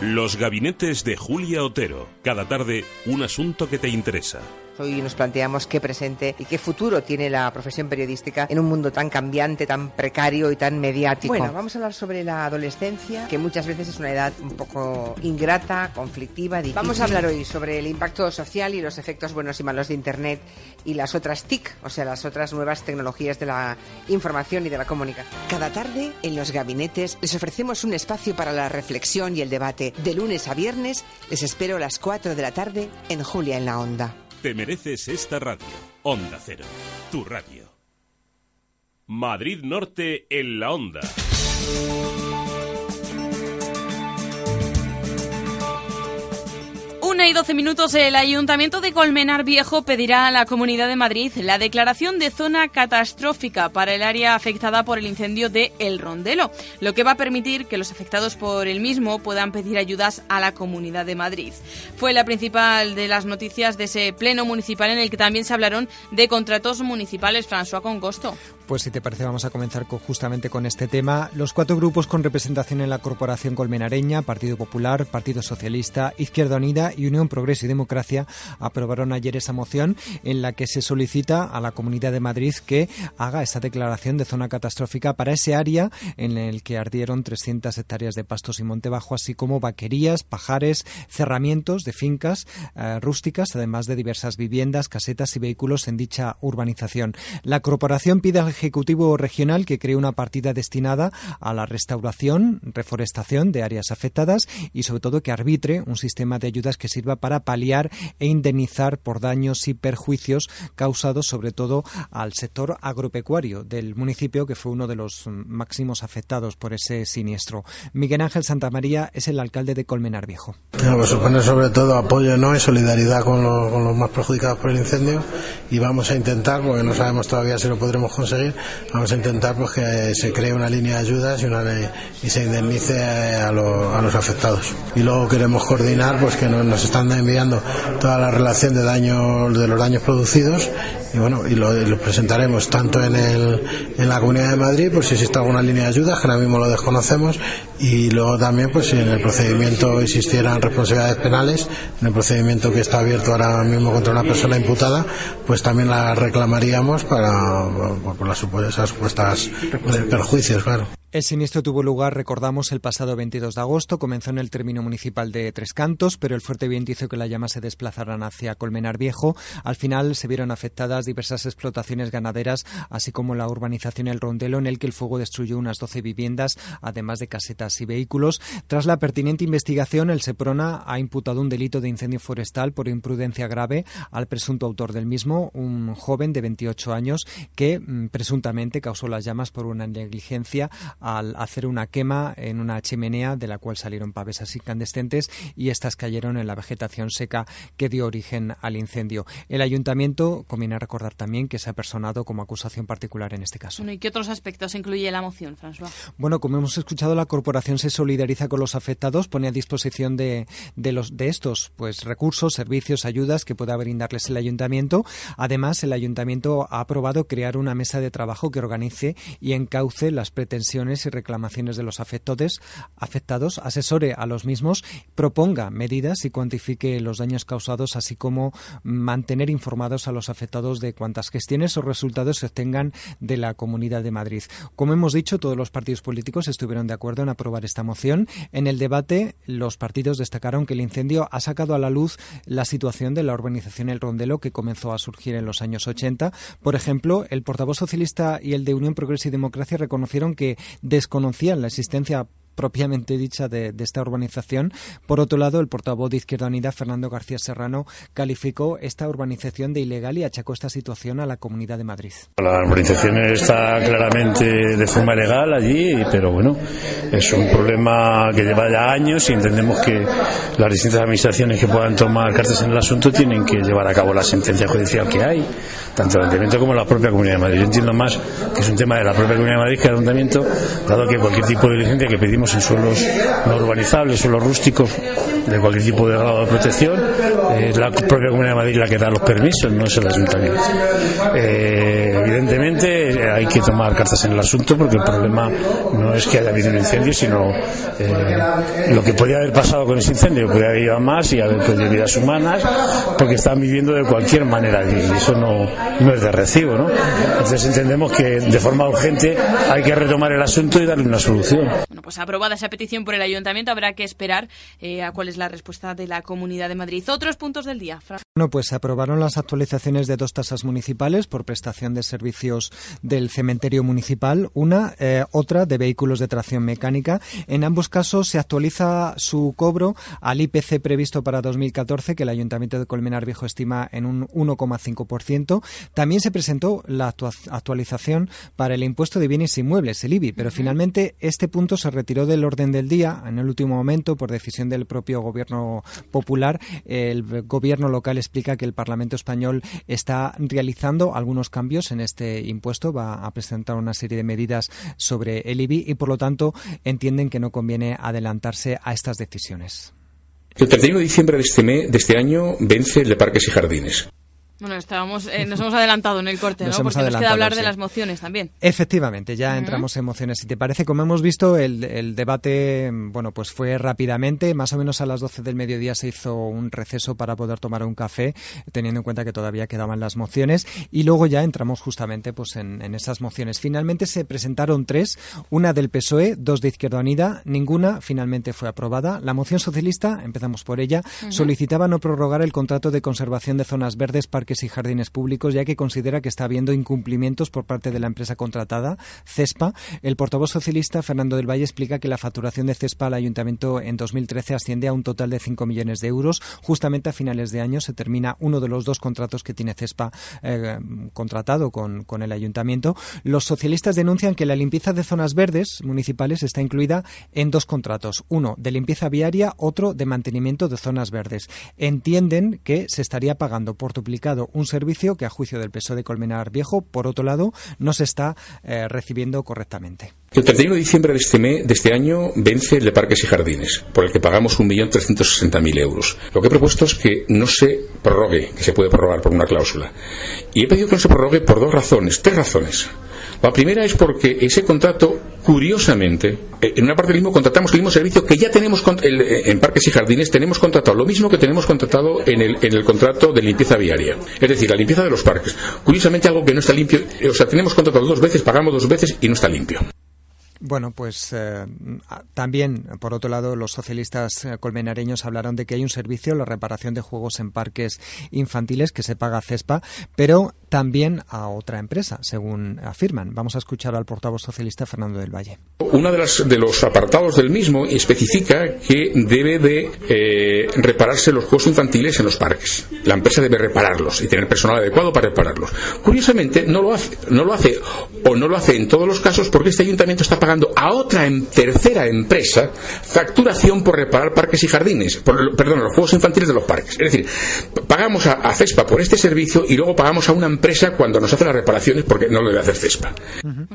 Los gabinetes de Julia Otero. Cada tarde, un asunto que te interesa. Hoy nos planteamos qué presente y qué futuro tiene la profesión periodística en un mundo tan cambiante, tan precario y tan mediático. Bueno, vamos a hablar sobre la adolescencia, que muchas veces es una edad un poco ingrata, conflictiva, difícil. Vamos a hablar hoy sobre el impacto social y los efectos buenos y malos de Internet y las otras TIC, o sea, las otras nuevas tecnologías de la información y de la comunicación. Cada tarde, en los gabinetes, les ofrecemos un espacio para la reflexión y el debate. De lunes a viernes, les espero a las 4 de la tarde en Julia en la Onda. Te mereces esta radio. Onda Cero, tu radio. Madrid Norte en la Onda. Una y doce minutos, el Ayuntamiento de Colmenar Viejo pedirá a la Comunidad de Madrid la declaración de zona catastrófica para el área afectada por el incendio de El Rondelo, lo que va a permitir que los afectados por el mismo puedan pedir ayudas a la Comunidad de Madrid. Fue la principal de las noticias de ese pleno municipal en el que también se hablaron de contratos municipales. François Congosto. Pues si te parece vamos a comenzar justamente con este tema. Los cuatro grupos con representación en la Corporación Colmenareña, Partido Popular, Partido Socialista, Izquierda Unida y Unión Progreso y Democracia aprobaron ayer esa moción en la que se solicita a la Comunidad de Madrid que haga esta declaración de zona catastrófica para ese área en el que ardieron 300 hectáreas de pastos y monte bajo, así como vaquerías, pajares, cerramientos de fincas eh, rústicas, además de diversas viviendas, casetas y vehículos en dicha urbanización. La corporación pide al Ejecutivo Regional que cree una partida destinada a la restauración, reforestación de áreas afectadas y sobre todo que arbitre un sistema de ayudas que sirva para paliar e indemnizar por daños y perjuicios causados sobre todo al sector agropecuario del municipio que fue uno de los máximos afectados por ese siniestro. Miguel Ángel Santamaría es el alcalde de Colmenar Viejo. Pues supone sobre todo apoyo ¿no? y solidaridad con los más perjudicados por el incendio y vamos a intentar, porque no sabemos todavía si lo podremos conseguir, vamos a intentar pues, que se cree una línea de ayudas y, una, y se indemnice a, los afectados. Y luego queremos coordinar pues que nos, están enviando toda la relación de daños de los daños producidos y bueno y lo, presentaremos tanto en, el, en la Comunidad de Madrid por si existe alguna línea de ayudas que ahora mismo lo desconocemos y luego también pues si en el procedimiento existieran responsabilidades penales en el procedimiento que está abierto ahora mismo contra una persona imputada pues también la reclamaríamos para por, las supuestas perjuicios claro el siniestro tuvo lugar, recordamos, el pasado 22 de agosto. Comenzó en el término municipal de Tres Cantos, pero el fuerte viento hizo que las llamas se desplazaran hacia Colmenar Viejo. Al final se vieron afectadas diversas explotaciones ganaderas, así como la urbanización El Rondelo, en el que el fuego destruyó unas 12 viviendas, además de casetas y vehículos. Tras la pertinente investigación, el Seprona ha imputado un delito de incendio forestal por imprudencia grave al presunto autor del mismo, un joven de 28 años que mm, presuntamente causó las llamas por una negligencia al hacer una quema en una chimenea de la cual salieron pavesas incandescentes y estas cayeron en la vegetación seca que dio origen al incendio. El ayuntamiento conviene recordar también que se ha personado como acusación particular en este caso. ¿Y qué otros aspectos incluye la moción, François? Bueno, como hemos escuchado, la corporación se solidariza con los afectados, pone a disposición de, de, los, de estos pues, recursos, servicios, ayudas que pueda brindarles el ayuntamiento. Además, el ayuntamiento ha aprobado crear una mesa de trabajo que organice y encauce las pretensiones y reclamaciones de los afectados, asesore a los mismos, proponga medidas y cuantifique los daños causados, así como mantener informados a los afectados de cuantas gestiones o resultados se obtengan de la Comunidad de Madrid. Como hemos dicho, todos los partidos políticos estuvieron de acuerdo en aprobar esta moción. En el debate, los partidos destacaron que el incendio ha sacado a la luz la situación de la urbanización El Rondelo que comenzó a surgir en los años 80. Por ejemplo, el portavoz socialista y el de Unión Progreso y Democracia reconocieron que desconocían la existencia propiamente dicha de, esta urbanización. Por otro lado, el portavoz de Izquierda Unida, Fernando García Serrano, calificó esta urbanización de ilegal y achacó esta situación a la Comunidad de Madrid. La urbanización está claramente de forma ilegal allí, pero bueno, es un problema que lleva ya años y entendemos que las distintas administraciones que puedan tomar cartas en el asunto tienen que llevar a cabo la sentencia judicial que hay, tanto el Ayuntamiento como la propia Comunidad de Madrid. Yo entiendo más que es un tema de la propia Comunidad de Madrid que el Ayuntamiento, dado que cualquier tipo de licencia que pedimos en suelos no urbanizables, suelos rústicos de cualquier tipo de grado de protección. Es la propia Comunidad de Madrid la que da los permisos, no es el Ayuntamiento. Eh, evidentemente hay que tomar cartas en el asunto porque el problema no es que haya habido un incendio, sino eh, lo que podía haber pasado con ese incendio. Podría haber ido a más y haber perdido vidas humanas porque están viviendo de cualquier manera y eso no, no es de recibo. ¿no? Entonces entendemos que de forma urgente hay que retomar el asunto y darle una solución. Bueno, pues aprobada esa petición por el Ayuntamiento, habrá que esperar eh, a cuál es la respuesta de la Comunidad de Madrid. Otros puntos del día. Bueno, pues se aprobaron las actualizaciones de dos tasas municipales por prestación de servicios del cementerio municipal, una, eh, otra de vehículos de tracción mecánica. En ambos casos se actualiza su cobro al IPC previsto para 2014, que el Ayuntamiento de Colmenar Viejo estima en un 1,5%. También se presentó la actualización para el impuesto de bienes inmuebles, el IBI, pero finalmente este punto se retiró del orden del día en el último momento por decisión del propio gobierno popular. El gobierno local explica que el Parlamento español está realizando algunos cambios en este impuesto, va a presentar una serie de medidas sobre el IBI y por lo tanto entienden que no conviene adelantarse a estas decisiones. El 31 de diciembre de este, mes, de este año vence el de Parques y Jardines. Bueno, estábamos, eh, nos hemos adelantado en el corte, Nos ¿no? hemos Porque nos queda hablar sí. de las mociones también. Efectivamente, ya entramos en mociones. Si te parece, como hemos visto, el, el debate, bueno, pues fue rápidamente. Más o menos a las 12 del mediodía se hizo un receso para poder tomar un café, teniendo en cuenta que todavía quedaban las mociones. Y luego ya entramos justamente pues en, en esas mociones. Finalmente se presentaron tres, una del PSOE, dos de Izquierda Unida, ninguna finalmente fue aprobada. La moción socialista, empezamos por ella, solicitaba no prorrogar el contrato de conservación de zonas verdes, parques y jardines públicos, ya que considera que está habiendo incumplimientos por parte de la empresa contratada, CESPA. El portavoz socialista, Fernando del Valle, explica que la facturación de CESPA al ayuntamiento en 2013 asciende a un total de 5 millones de euros. Justamente a finales de año se termina uno de los dos contratos que tiene CESPA eh, contratado con, con el ayuntamiento. Los socialistas denuncian que la limpieza de zonas verdes municipales está incluida en dos contratos, uno de limpieza viaria, otro de mantenimiento de zonas verdes. Entienden que se estaría pagando por duplicado un servicio que a juicio del PSOE de Colmenar Viejo, por otro lado, no se está eh, recibiendo correctamente. El 31 de diciembre de este, mes, de este año vence el de Parques y Jardines, por el que pagamos 1.360.000 euros. Lo que he propuesto es que no se prorrogue, que se puede prorrogar por una cláusula. Y he pedido que no se prorrogue por dos razones, tres razones. La primera es porque ese contrato, curiosamente, eh, en una parte del mismo contratamos el mismo servicio que ya tenemos eh, en parques y jardines, tenemos contratado lo mismo que tenemos contratado en el, en el contrato de limpieza viaria. Es decir, la limpieza de los parques. Curiosamente, algo que no está limpio, eh, o sea, tenemos contratado dos veces, pagamos dos veces y no está limpio. Bueno, pues también, por otro lado, los socialistas colmenareños hablaron de que hay un servicio, la reparación de juegos en parques infantiles, que se paga CESPA, pero también a otra empresa, según afirman. Vamos a escuchar al portavoz socialista Fernando del Valle. Uno de, las- de los apartados del mismo especifica que debe de eh, repararse los juegos infantiles en los parques. La empresa debe repararlos y tener personal adecuado para repararlos. Curiosamente, no lo hace, no lo hace o no lo hace en todos los casos porque este ayuntamiento está pagando a otra em- tercera empresa facturación por reparar parques y jardines, por, perdón, los juegos infantiles de los parques. Es decir, pagamos a, a CESPA por este servicio y luego pagamos a una empresa cuando nos hace las reparaciones porque no lo debe hacer CESPA.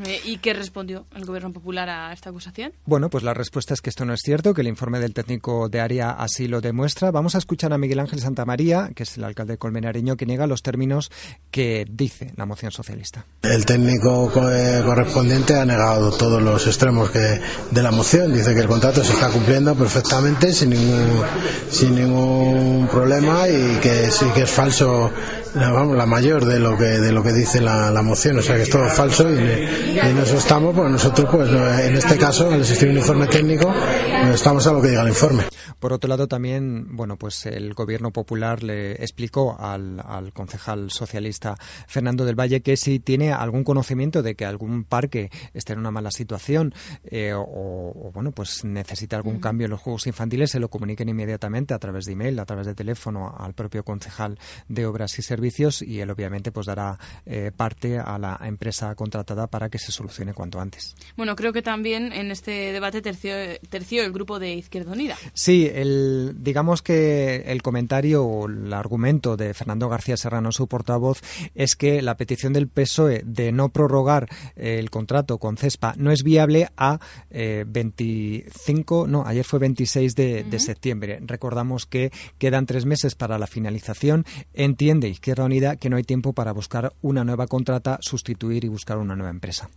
Eh, ¿Y qué respondió el Gobierno Popular a esta acusación? Bueno, pues la respuesta es que esto no es cierto, que el informe del técnico de área así lo demuestra. Vamos a escuchar a Miguel Ángel Santamaría, que es el alcalde colmenareño, que niega los términos que dice la moción socialista. El técnico co- eh, correspondiente ha negado todos los extremos que, de la moción. Dice que el contrato se está cumpliendo perfectamente sin ningún, sin ningún problema y que sí que es falso la, vamos, la mayor de lo que de lo que dice la, la moción. O sea que es todo falso y, y en eso estamos. Pues nosotros, pues en este caso, al existir un informe técnico, pues estamos a lo que diga el informe. Por otro lado, también, bueno, pues el gobierno popular le explicó al, al concejal socialista Fernando del Valle que si tiene algún conocimiento de que algún parque esté en una mala situación eh, o, o, bueno, pues necesita algún cambio en los juegos infantiles, se lo comuniquen inmediatamente a través de email, a través de teléfono al propio concejal de obras y servicios y él obviamente pues dará eh, parte a la empresa contratada para que se solucione cuanto antes. Bueno, creo que también en este debate terció, terció el grupo de Izquierda Unida. Sí, el, digamos que el comentario o el argumento de Fernando García Serrano, su portavoz, es que la petición del PSOE de no prorrogar eh, el contrato con CESPA no es viable a eh, 25, no, ayer fue 26 de, de septiembre. Recordamos que quedan tres meses para la finalización. Entiende Izquierda Unida que no hay tiempo para buscar una nueva contrata, sustituir y buscar una nueva empresa.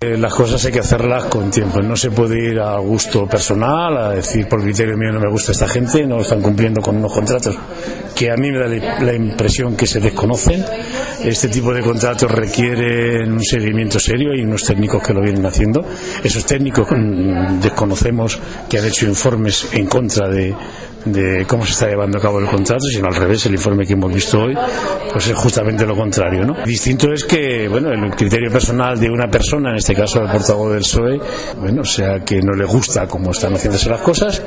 Eh, Las cosas hay que hacerlas con tiempo. No se puede ir a gusto personal, a decir por criterio mío no me gusta esta gente, no están cumpliendo con unos contratos que a mí me da la la impresión que se desconocen. Este tipo de contratos requieren un seguimiento serio y unos técnicos que lo vienen haciendo. Esos técnicos mm, desconocemos que han hecho informes en contra de, de cómo se está llevando a cabo el contrato, sino al revés, el informe que hemos visto hoy, pues es justamente lo contrario, ¿no? Distinto es que, bueno, el criterio personal de una persona, en este caso el portavoz del PSOE, bueno, sea que no le gusta cómo están haciéndose las cosas,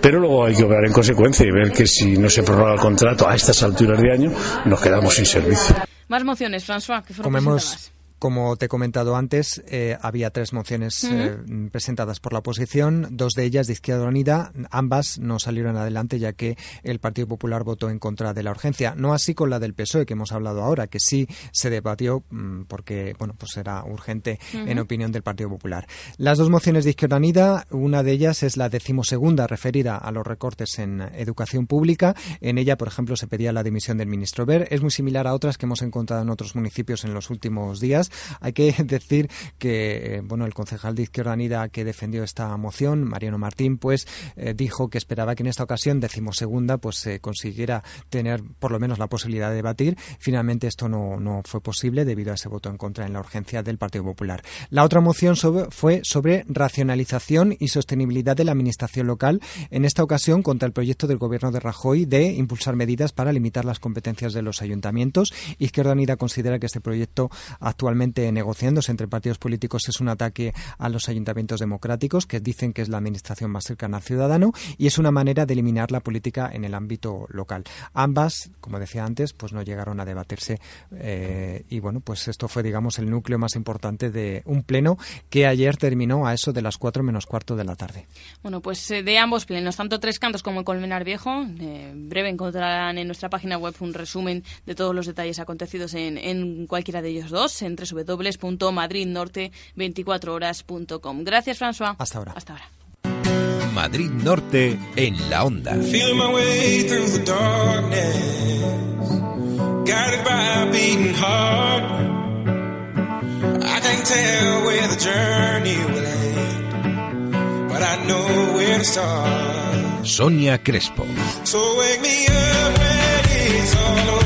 pero luego hay que obrar en consecuencia y ver que si no se prorroga el contrato a estas alturas de año, nos quedamos sin servicio. Más mociones, François, que fueron presentadas. Como te he comentado antes, eh, había tres mociones eh, presentadas por la oposición, dos de ellas de Izquierda Unida, ambas no salieron adelante ya que el Partido Popular votó en contra de la urgencia. No así con la del PSOE que hemos hablado ahora, que sí se debatió mm, porque bueno, pues era urgente en opinión del Partido Popular. Las dos mociones de Izquierda Unida, una de ellas es la decimosegunda referida a los recortes en educación pública. En ella, por ejemplo, se pedía la dimisión del ministro Ver. Es muy similar a otras que hemos encontrado en otros municipios en los últimos días. Hay que decir que eh, bueno, el concejal de Izquierda Unida que defendió esta moción, Mariano Martín, pues eh, dijo que esperaba que en esta ocasión, decimosegunda, pues se consiguiera tener por lo menos la posibilidad de debatir. Finalmente esto no, no fue posible debido a ese voto en contra en la urgencia del Partido Popular. La otra moción fue sobre racionalización y sostenibilidad de la administración local, en esta ocasión contra el proyecto del gobierno de Rajoy de impulsar medidas para limitar las competencias de los ayuntamientos. Izquierda Unida considera que este proyecto actualmente negociándose entre partidos políticos es un ataque a los ayuntamientos democráticos, que dicen que es la administración más cercana al ciudadano, y es una manera de eliminar la política en el ámbito local. Ambas, como decía antes, pues no llegaron a debatirse eh, y bueno, pues esto fue, digamos, el núcleo más importante de un pleno que ayer terminó a eso de las cuatro menos cuarto de la tarde. Bueno, pues eh, de ambos plenos, tanto Tres Cantos como el Colmenar Viejo, eh, breve encontrarán en nuestra página web un resumen de todos los detalles acontecidos en, cualquiera de ellos dos, en www.madridnorte24horas.com. Gracias, François. Hasta ahora. Hasta ahora. Madrid Norte en la onda. guided by a beating heart. I can't tell where the journey will end, but I know where to start. Sonia Crespo. So wake me up when it's all over.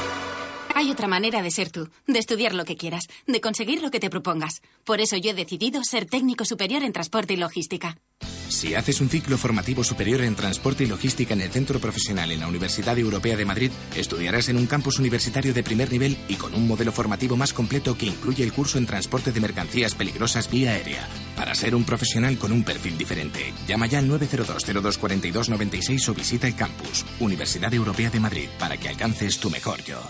Hay otra manera de ser tú, de estudiar lo que quieras, de conseguir lo que te propongas. Por eso yo he decidido ser técnico superior en transporte y logística. Si haces un ciclo formativo superior en transporte y logística en el Centro Profesional en la Universidad Europea de Madrid, estudiarás en un campus universitario de primer nivel y con un modelo formativo más completo que incluye el curso en transporte de mercancías peligrosas vía aérea. Para ser un profesional con un perfil diferente, llama ya al 902 96 o visita el campus Universidad Europea de Madrid para que alcances tu mejor yo.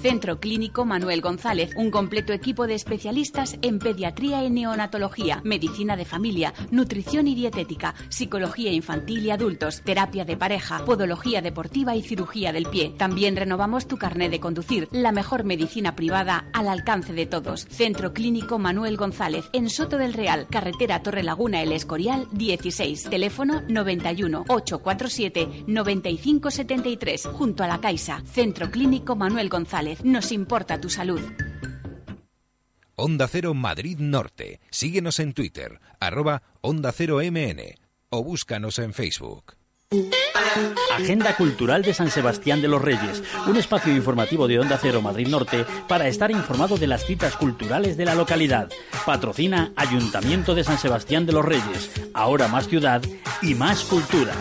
Centro Clínico Manuel González, un completo equipo de especialistas en pediatría y neonatología, medicina de familia, nutrición y dietética, psicología infantil y adultos, terapia de pareja, podología deportiva y cirugía del pie. También renovamos tu carnet de conducir, la mejor medicina privada al alcance de todos. Centro Clínico Manuel González, en Soto del Real, carretera Torre Laguna El Escorial 16, teléfono 91 847 9573, junto a la Caixa. Centro Clínico Manuel González. Nos importa tu salud. Onda Cero Madrid Norte. Síguenos en Twitter, arroba Onda Cero MN o búscanos en Facebook. Agenda Cultural de San Sebastián de los Reyes, un espacio informativo de Onda Cero Madrid Norte para estar informado de las citas culturales de la localidad. Patrocina Ayuntamiento de San Sebastián de los Reyes, ahora más ciudad y más cultura.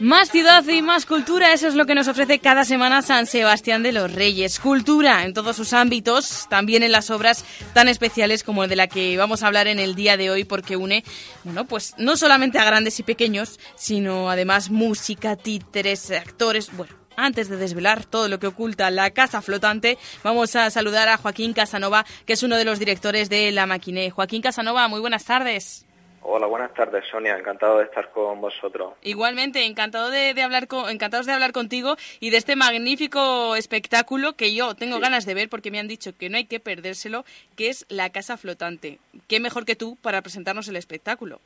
Más ciudad y más cultura, eso es lo que nos ofrece cada semana San Sebastián de los Reyes. Cultura en todos sus ámbitos, también en las obras tan especiales como de la que vamos a hablar en el día de hoy, porque une, bueno, pues no solamente a grandes y pequeños, sino además música, títeres, actores, bueno. Antes de desvelar todo lo que oculta la casa flotante, vamos a saludar a Joaquín Casanova, que es uno de los directores de La Maquiné. Joaquín Casanova, muy buenas tardes. Hola, buenas tardes, Sonia. Encantado de estar con vosotros. Igualmente, encantado de, hablar con, encantados de hablar contigo y de este magnífico espectáculo que yo tengo ganas de ver porque me han dicho que no hay que perdérselo, que es La Casa Flotante. ¿Qué mejor que tú para presentarnos el espectáculo?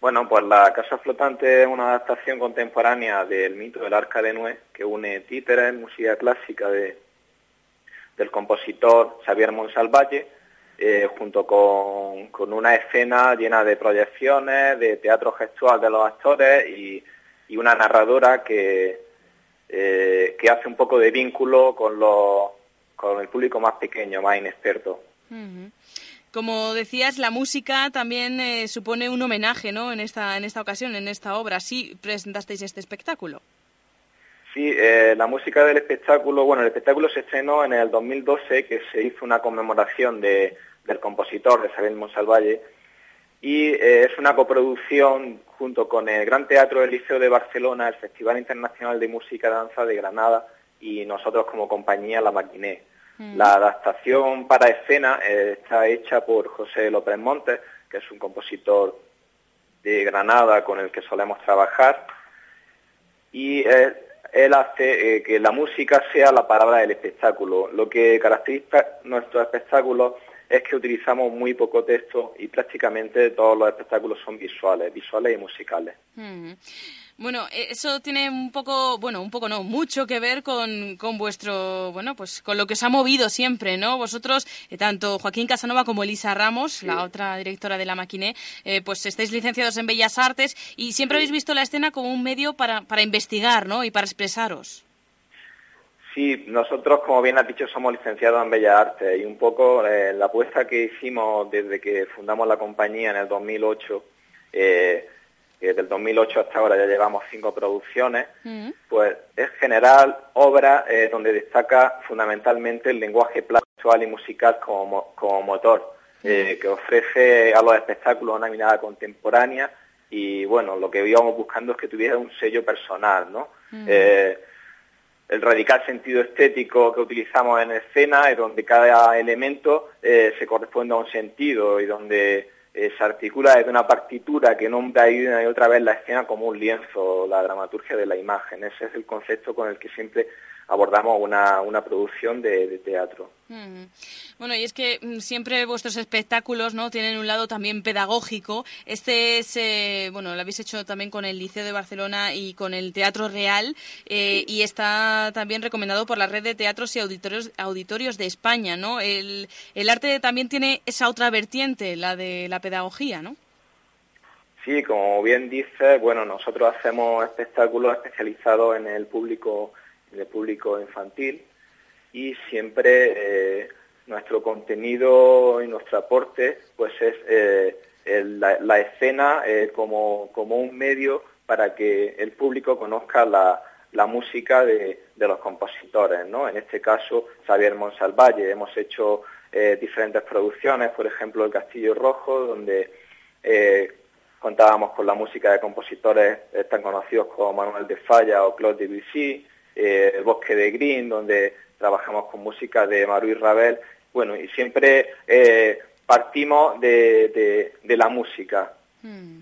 Bueno, pues La Casa Flotante es una adaptación contemporánea del mito del Arca de Noé que une títeres, música clásica de, del compositor Xavier Monsalvalle eh, junto con, una escena llena de proyecciones, de teatro gestual de los actores y, una narradora que, eh, que hace un poco de vínculo con, los, con el público más pequeño, más inexperto. Como decías, la música también eh, supone un homenaje, ¿no? En esta, en esta ocasión, en esta obra. Sí presentasteis este espectáculo. Sí, eh, la música del espectáculo, bueno, el espectáculo se estrenó en el 2012, que se hizo una conmemoración de, del compositor, de Isabel Monsalvalle, y eh, es una coproducción junto con el Gran Teatro del Liceo de Barcelona, el Festival Internacional de Música y Danza de Granada y nosotros como compañía La Maquiné. Mm. La adaptación para escena eh, está hecha por José López Montes, que es un compositor de Granada con el que solemos trabajar, y él hace eh, que la música sea la palabra del espectáculo. Lo que caracteriza nuestros espectáculos es que utilizamos muy poco texto y prácticamente todos los espectáculos son visuales, visuales y musicales. Mm. Bueno, eso tiene un poco, bueno, un poco no, mucho que ver con, con vuestro, bueno, pues con lo que os ha movido siempre, ¿no? Vosotros, eh, tanto Joaquín Casanova como Elisa Ramos, la otra directora de la Maquiné, eh, pues estáis licenciados en Bellas Artes y siempre habéis visto la escena como un medio para, para investigar, ¿no? Y para expresaros. Sí, nosotros, como bien has dicho, somos licenciados en Bellas Artes y un poco la apuesta que hicimos desde que fundamos la compañía en el 2008 eh, que desde el 2008 hasta ahora ya llevamos cinco producciones, mm. pues es general obra eh, donde destaca fundamentalmente el lenguaje plástico y musical como, como motor, mm. eh, que ofrece a los espectáculos una mirada contemporánea y bueno, lo que íbamos buscando es que tuviera un sello personal, ¿no? Mm. Eh, el radical sentido estético que utilizamos en escena es donde cada elemento se corresponde a un sentido y donde eh, se articula desde una partitura que nombra y una y otra vez la escena como un lienzo, la dramaturgia de la imagen. Ese es el concepto con el que siempre abordamos una, una producción de, teatro. Bueno, y es que mm, siempre vuestros espectáculos no tienen un lado también pedagógico. Este es, eh, bueno, lo habéis hecho también con el Liceo de Barcelona y con el Teatro Real eh, y está también recomendado por la red de teatros y auditorios, auditorios de España, ¿no? El, el arte también tiene esa otra vertiente, la de la pedagogía, ¿no? Sí, como bien dice, bueno, nosotros hacemos espectáculos especializados en el público de público infantil y siempre eh, nuestro contenido y nuestro aporte pues es eh, la, escena eh, como, como, un medio para que el público conozca la, la música de, de, los compositores, ¿no? En este caso, Xavier Monsalvalle. Hemos hecho diferentes producciones, por ejemplo, El Castillo Rojo, donde contábamos con la música de compositores tan conocidos como Manuel de Falla o Claude Debussy, eh, el Bosque de Green, donde trabajamos con música de Maru y Ravel. Bueno, y siempre eh, partimos de, la música. Hmm.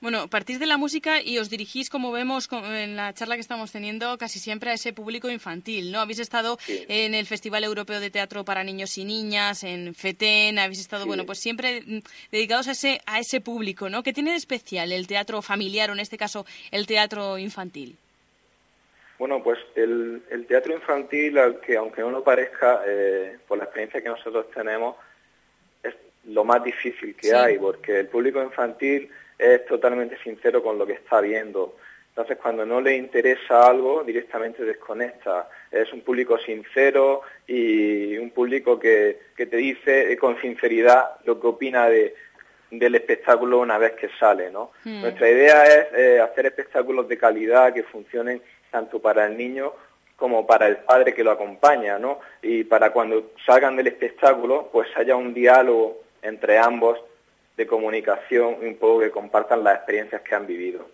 Bueno, partís de la música y os dirigís, como vemos en la charla que estamos teniendo, casi siempre a ese público infantil, ¿no? Habéis estado en el Festival Europeo de Teatro para Niños y Niñas, en FETEN, habéis estado, bueno, pues siempre mm, dedicados a ese, a ese público, ¿no? ¿Qué tiene de especial el teatro familiar o, en este caso, el teatro infantil? Bueno, pues el, teatro infantil, que aunque no lo parezca, eh, por la experiencia que nosotros tenemos, es lo más difícil que hay, porque el público infantil es totalmente sincero con lo que está viendo. Entonces, cuando no le interesa algo, directamente desconecta. Es un público sincero y un público que, te dice con sinceridad lo que opina de, del espectáculo una vez que sale, ¿no? Hmm. Nuestra idea es eh, hacer espectáculos de calidad que funcionen tanto para el niño como para el padre que lo acompaña, ¿no? Y para cuando salgan del espectáculo, pues haya un diálogo entre ambos de comunicación y un poco que compartan las experiencias que han vivido.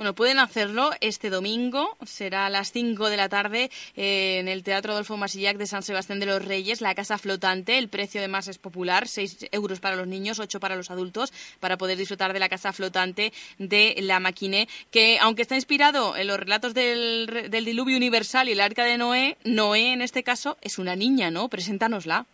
Bueno, pueden hacerlo este domingo, será a las 5 de la tarde eh, en el Teatro Adolfo Masillac de San Sebastián de los Reyes, la Casa Flotante. El precio además es popular, 6 euros para los niños, 8 para los adultos, para poder disfrutar de la Casa Flotante de la Maquine, que aunque está inspirado en los relatos del, del diluvio universal y el arca de Noé, Noé en este caso es una niña, ¿no? Preséntanosla.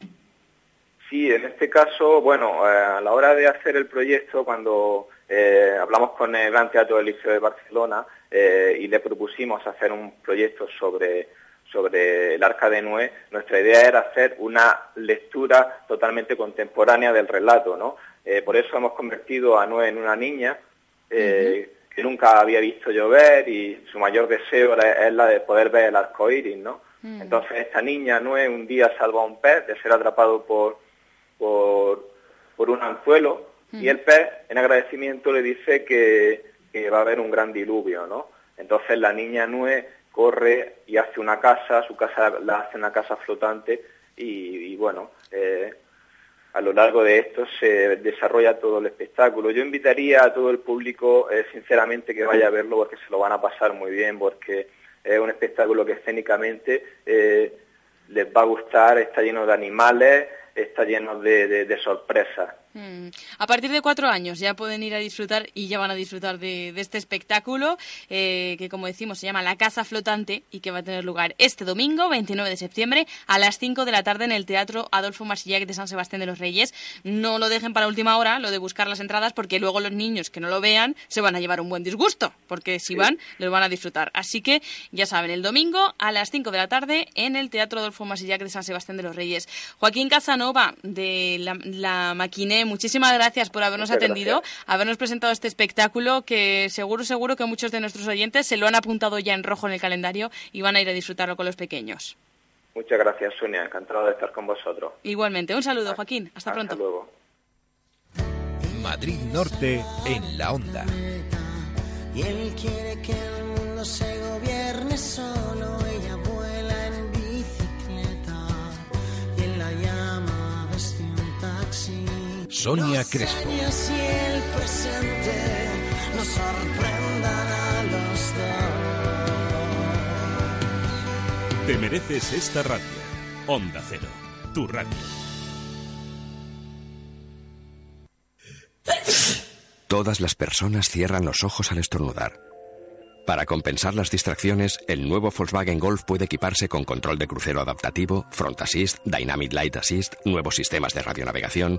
Sí, en este caso, bueno, eh, a la hora de hacer el proyecto, cuando eh, hablamos con el Gran Teatro del Liceo de Barcelona eh, y le propusimos hacer un proyecto sobre, sobre el Arca de Noé, nuestra idea era hacer una lectura totalmente contemporánea del relato, ¿no? por eso hemos convertido a Noé en una niña que nunca había visto llover y su mayor deseo es la de poder ver el arco iris, ¿no? Entonces esta niña Noé un día salva a un pez de ser atrapado por por, por un anzuelo y el pez en agradecimiento le dice que, que, va a haber un gran diluvio, ¿no? Entonces la niña Nue corre y hace una casa, su casa la hace una casa flotante y, bueno, eh, a lo largo de esto se desarrolla todo el espectáculo. Yo invitaría a todo el público, eh, sinceramente, que vaya a verlo porque se lo van a pasar muy bien, porque es un espectáculo que escénicamente eh, les va a gustar, está lleno de animales, está lleno de sorpresas. Mm. A partir de cuatro años ya pueden ir a disfrutar y ya van a disfrutar de, este espectáculo eh, que, como decimos, se llama La Casa Flotante y que va a tener lugar este domingo, 29 de septiembre, a las 5 de la tarde en el Teatro Adolfo Marsillac de San Sebastián de los Reyes. No lo dejen para última hora, lo de buscar las entradas, porque luego los niños que no lo vean se van a llevar un buen disgusto, porque si van, lo van a disfrutar. Así que, ya saben, el domingo a las 5 de la tarde en el Teatro Adolfo Marsillac de San Sebastián de los Reyes. Joaquín Casanova, de la, la muchísimas gracias por habernos atendido, habernos presentado este espectáculo que seguro, seguro que muchos de nuestros oyentes se lo han apuntado ya en rojo en el calendario y van a ir a disfrutarlo con los pequeños. Muchas gracias, Sonia. Encantado de estar con vosotros. Igualmente. Un saludo, Joaquín. Hasta, pronto. Hasta luego. Madrid Norte en la onda. Y él quiere que el mundo se gobierne solo. Sonia Crespo. Te mereces esta radio. Onda Cero, tu radio. Todas las personas cierran los ojos al estornudar. Para compensar las distracciones, el nuevo Volkswagen Golf puede equiparse con control de crucero adaptativo, Front Assist, Dynamic Light Assist, nuevos sistemas de radionavegación.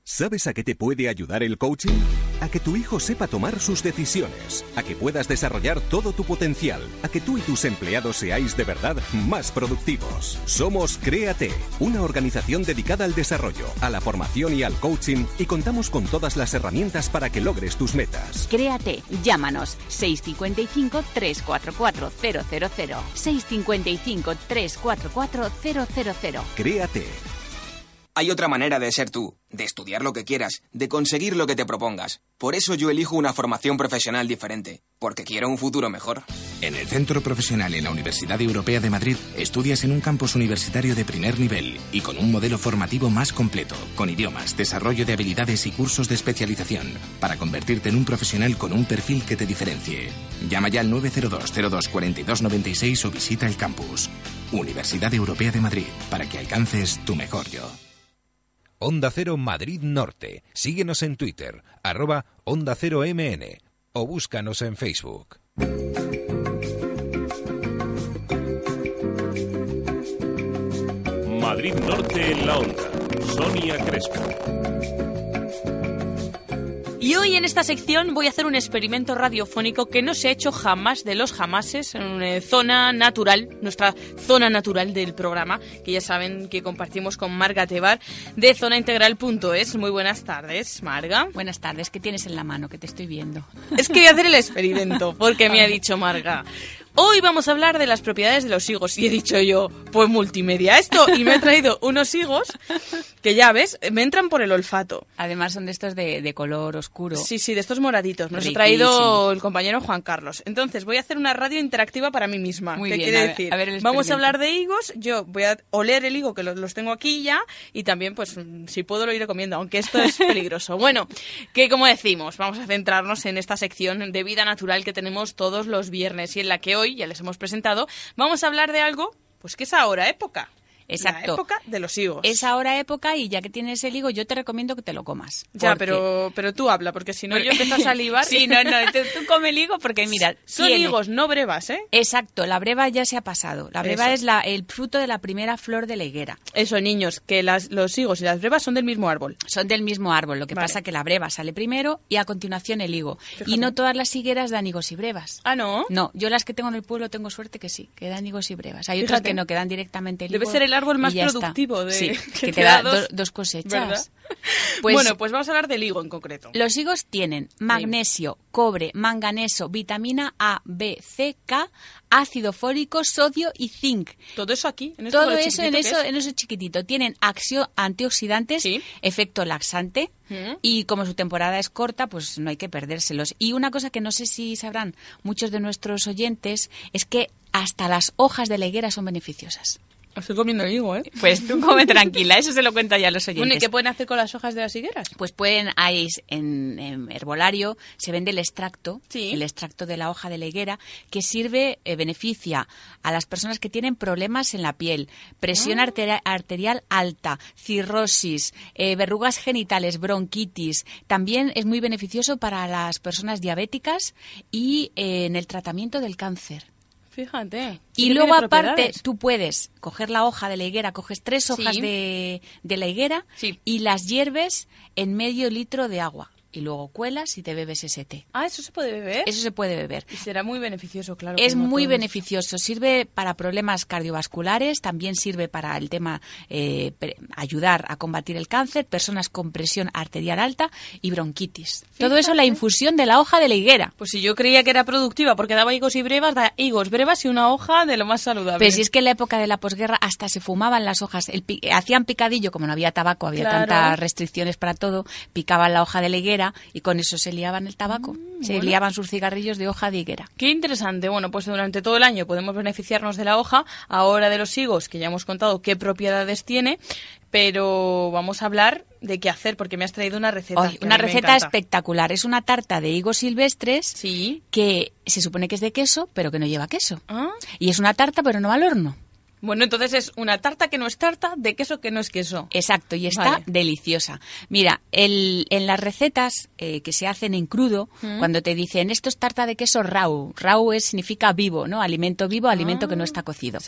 ¿Sabes a qué te puede ayudar el coaching? A que tu hijo sepa tomar sus decisiones, a que puedas desarrollar todo tu potencial, a que tú y tus empleados seáis de verdad más productivos. Somos Créate, una organización dedicada al desarrollo, a la formación y al coaching y contamos con todas las herramientas para que logres tus metas. Créate, llámanos 655 344 000 655 344 000 Créate. Hay otra manera de ser tú, de estudiar lo que quieras, de conseguir lo que te propongas. Por eso yo elijo una formación profesional diferente, porque quiero un futuro mejor. En el Centro Profesional en la Universidad Europea de Madrid estudias en un campus universitario de primer nivel y con un modelo formativo más completo, con idiomas, desarrollo de habilidades y cursos de especialización, para convertirte en un profesional con un perfil que te diferencie. Llama ya al 902 02 42 96 o visita el campus. Universidad Europea de Madrid, para que alcances tu mejor yo. Onda Cero Madrid Norte. Síguenos en Twitter, arroba Onda Cero MN o búscanos en Facebook. Madrid Norte en la Onda. Sonia Crespo. Y hoy en esta sección voy a hacer un experimento radiofónico que no se ha hecho jamás de los jamases en una zona natural, nuestra zona natural del programa, que ya saben que compartimos con Marga Tebar de zonaintegral.es. Muy buenas tardes, Marga. Buenas tardes, ¿qué tienes en la mano? Que te estoy viendo. Es que voy a hacer el experimento, porque me ha dicho Marga. Hoy vamos a hablar de las propiedades de los higos. Y he dicho yo, pues multimedia esto. Y me he traído unos higos que ya ves, me entran por el olfato. Además son de estos de, color oscuro. Sí, sí, de estos moraditos. Me los ha traído el compañero Juan Carlos. Entonces voy a hacer una radio interactiva para mí misma. Muy ¿Qué bien, quiere decir? vamos a hablar de higos. Yo voy a oler el higo que los, tengo aquí ya. Y también, pues, si puedo lo iré comiendo, aunque esto es peligroso. bueno, que como decimos, vamos a centrarnos en esta sección de vida natural que tenemos todos los viernes y en la que hoy hoy, ya les hemos presentado, vamos a hablar de algo pues que es ahora época. Exacto. La época de los higos. Es ahora época y ya que tienes el higo, yo te recomiendo que te lo comas. Ya, Porque- pero, pero tú habla, porque si no yo empiezo a salivar. sí, no, no, tú, tú come el higo porque mira, Son tiene- higos, no brevas, ¿eh? Exacto, la breva ya se ha pasado. La breva Eso. es la, el fruto de la primera flor de la higuera. Eso, niños, que las, los higos y las brevas son del mismo árbol. Son del mismo árbol, lo que Vale. pasa que la breva sale primero y a continuación el higo. Fíjate. Y no todas las higueras dan higos y brevas. Ah, ¿no? No, yo las que tengo en el pueblo tengo suerte que sí, que dan higos y brevas. Hay otras que no, que dan directamente el Debe higo ser el árbol más productivo de- Sí, que que te da dos- do- dos cosechas. Pues- bueno, pues vamos a hablar del higo en concreto. Los higos tienen magnesio, cobre, manganeso, vitamina A, B, C, K, ácido fólico, sodio y zinc. Todo eso aquí, en Todo eso en eso, es. en eso chiquitito. Tienen acción antioxidantes, efecto laxante. Mm. Y como su temporada es corta, pues no hay que perdérselos. Y una cosa que no sé si sabrán muchos de nuestros oyentes es que hasta las hojas de la higuera son beneficiosas. Estoy comiendo higo, ¿eh? Pues tú come tranquila, eso se lo cuento ya a los oyentes. Bueno, ¿y qué pueden hacer con las hojas de las higueras? Pues pueden, hay en, en herbolario, se vende el extracto, el extracto de la hoja de la higuera, que sirve, eh, beneficia a las personas que tienen problemas en la piel, presión Ah. arteri- arterial alta, cirrosis, eh, verrugas genitales, bronquitis. También es muy beneficioso para las personas diabéticas y eh, en el tratamiento del cáncer. Fíjate. Y luego aparte tú puedes coger la hoja de la higuera, coges tres hojas Sí. de, de la higuera y las hierves en medio litro de agua. Y luego cuelas y te bebes ese té. Ah, ¿eso se puede beber? Eso se puede beber. Y será muy beneficioso, claro. Es muy beneficioso. Sirve para problemas cardiovasculares, también sirve para el tema eh, ayudar a combatir el cáncer, personas con presión arterial alta y bronquitis. Todo eso la infusión de la hoja de la higuera. Pues si yo creía que era productiva porque daba higos y brevas, da higos, brevas y una hoja de lo más saludable. Pero si es que en la época de la posguerra hasta se fumaban las hojas, el pi- hacían picadillo, como no había tabaco, había Claro. tantas restricciones para todo, picaban la hoja de la higuera y con eso se liaban el tabaco, se Mm, bueno. liaban sus cigarrillos de hoja de higuera. Qué interesante. Bueno, pues durante todo el año podemos beneficiarnos de la hoja, ahora de los higos, que ya hemos contado qué propiedades tiene, pero vamos a hablar de qué hacer, porque me has traído una receta. Una receta espectacular. Es una tarta de higos silvestres que se supone que es de queso, pero que no lleva queso. Ah. Y es una tarta, pero no al horno. Bueno, entonces es una tarta que no es tarta, de queso que no es queso. Exacto, y está Vale. deliciosa. Mira, el- en las recetas eh, que se hacen en crudo, Mm. cuando te dicen esto es tarta de queso rau, rau es, significa vivo, ¿no? Alimento vivo, alimento que no está cocido.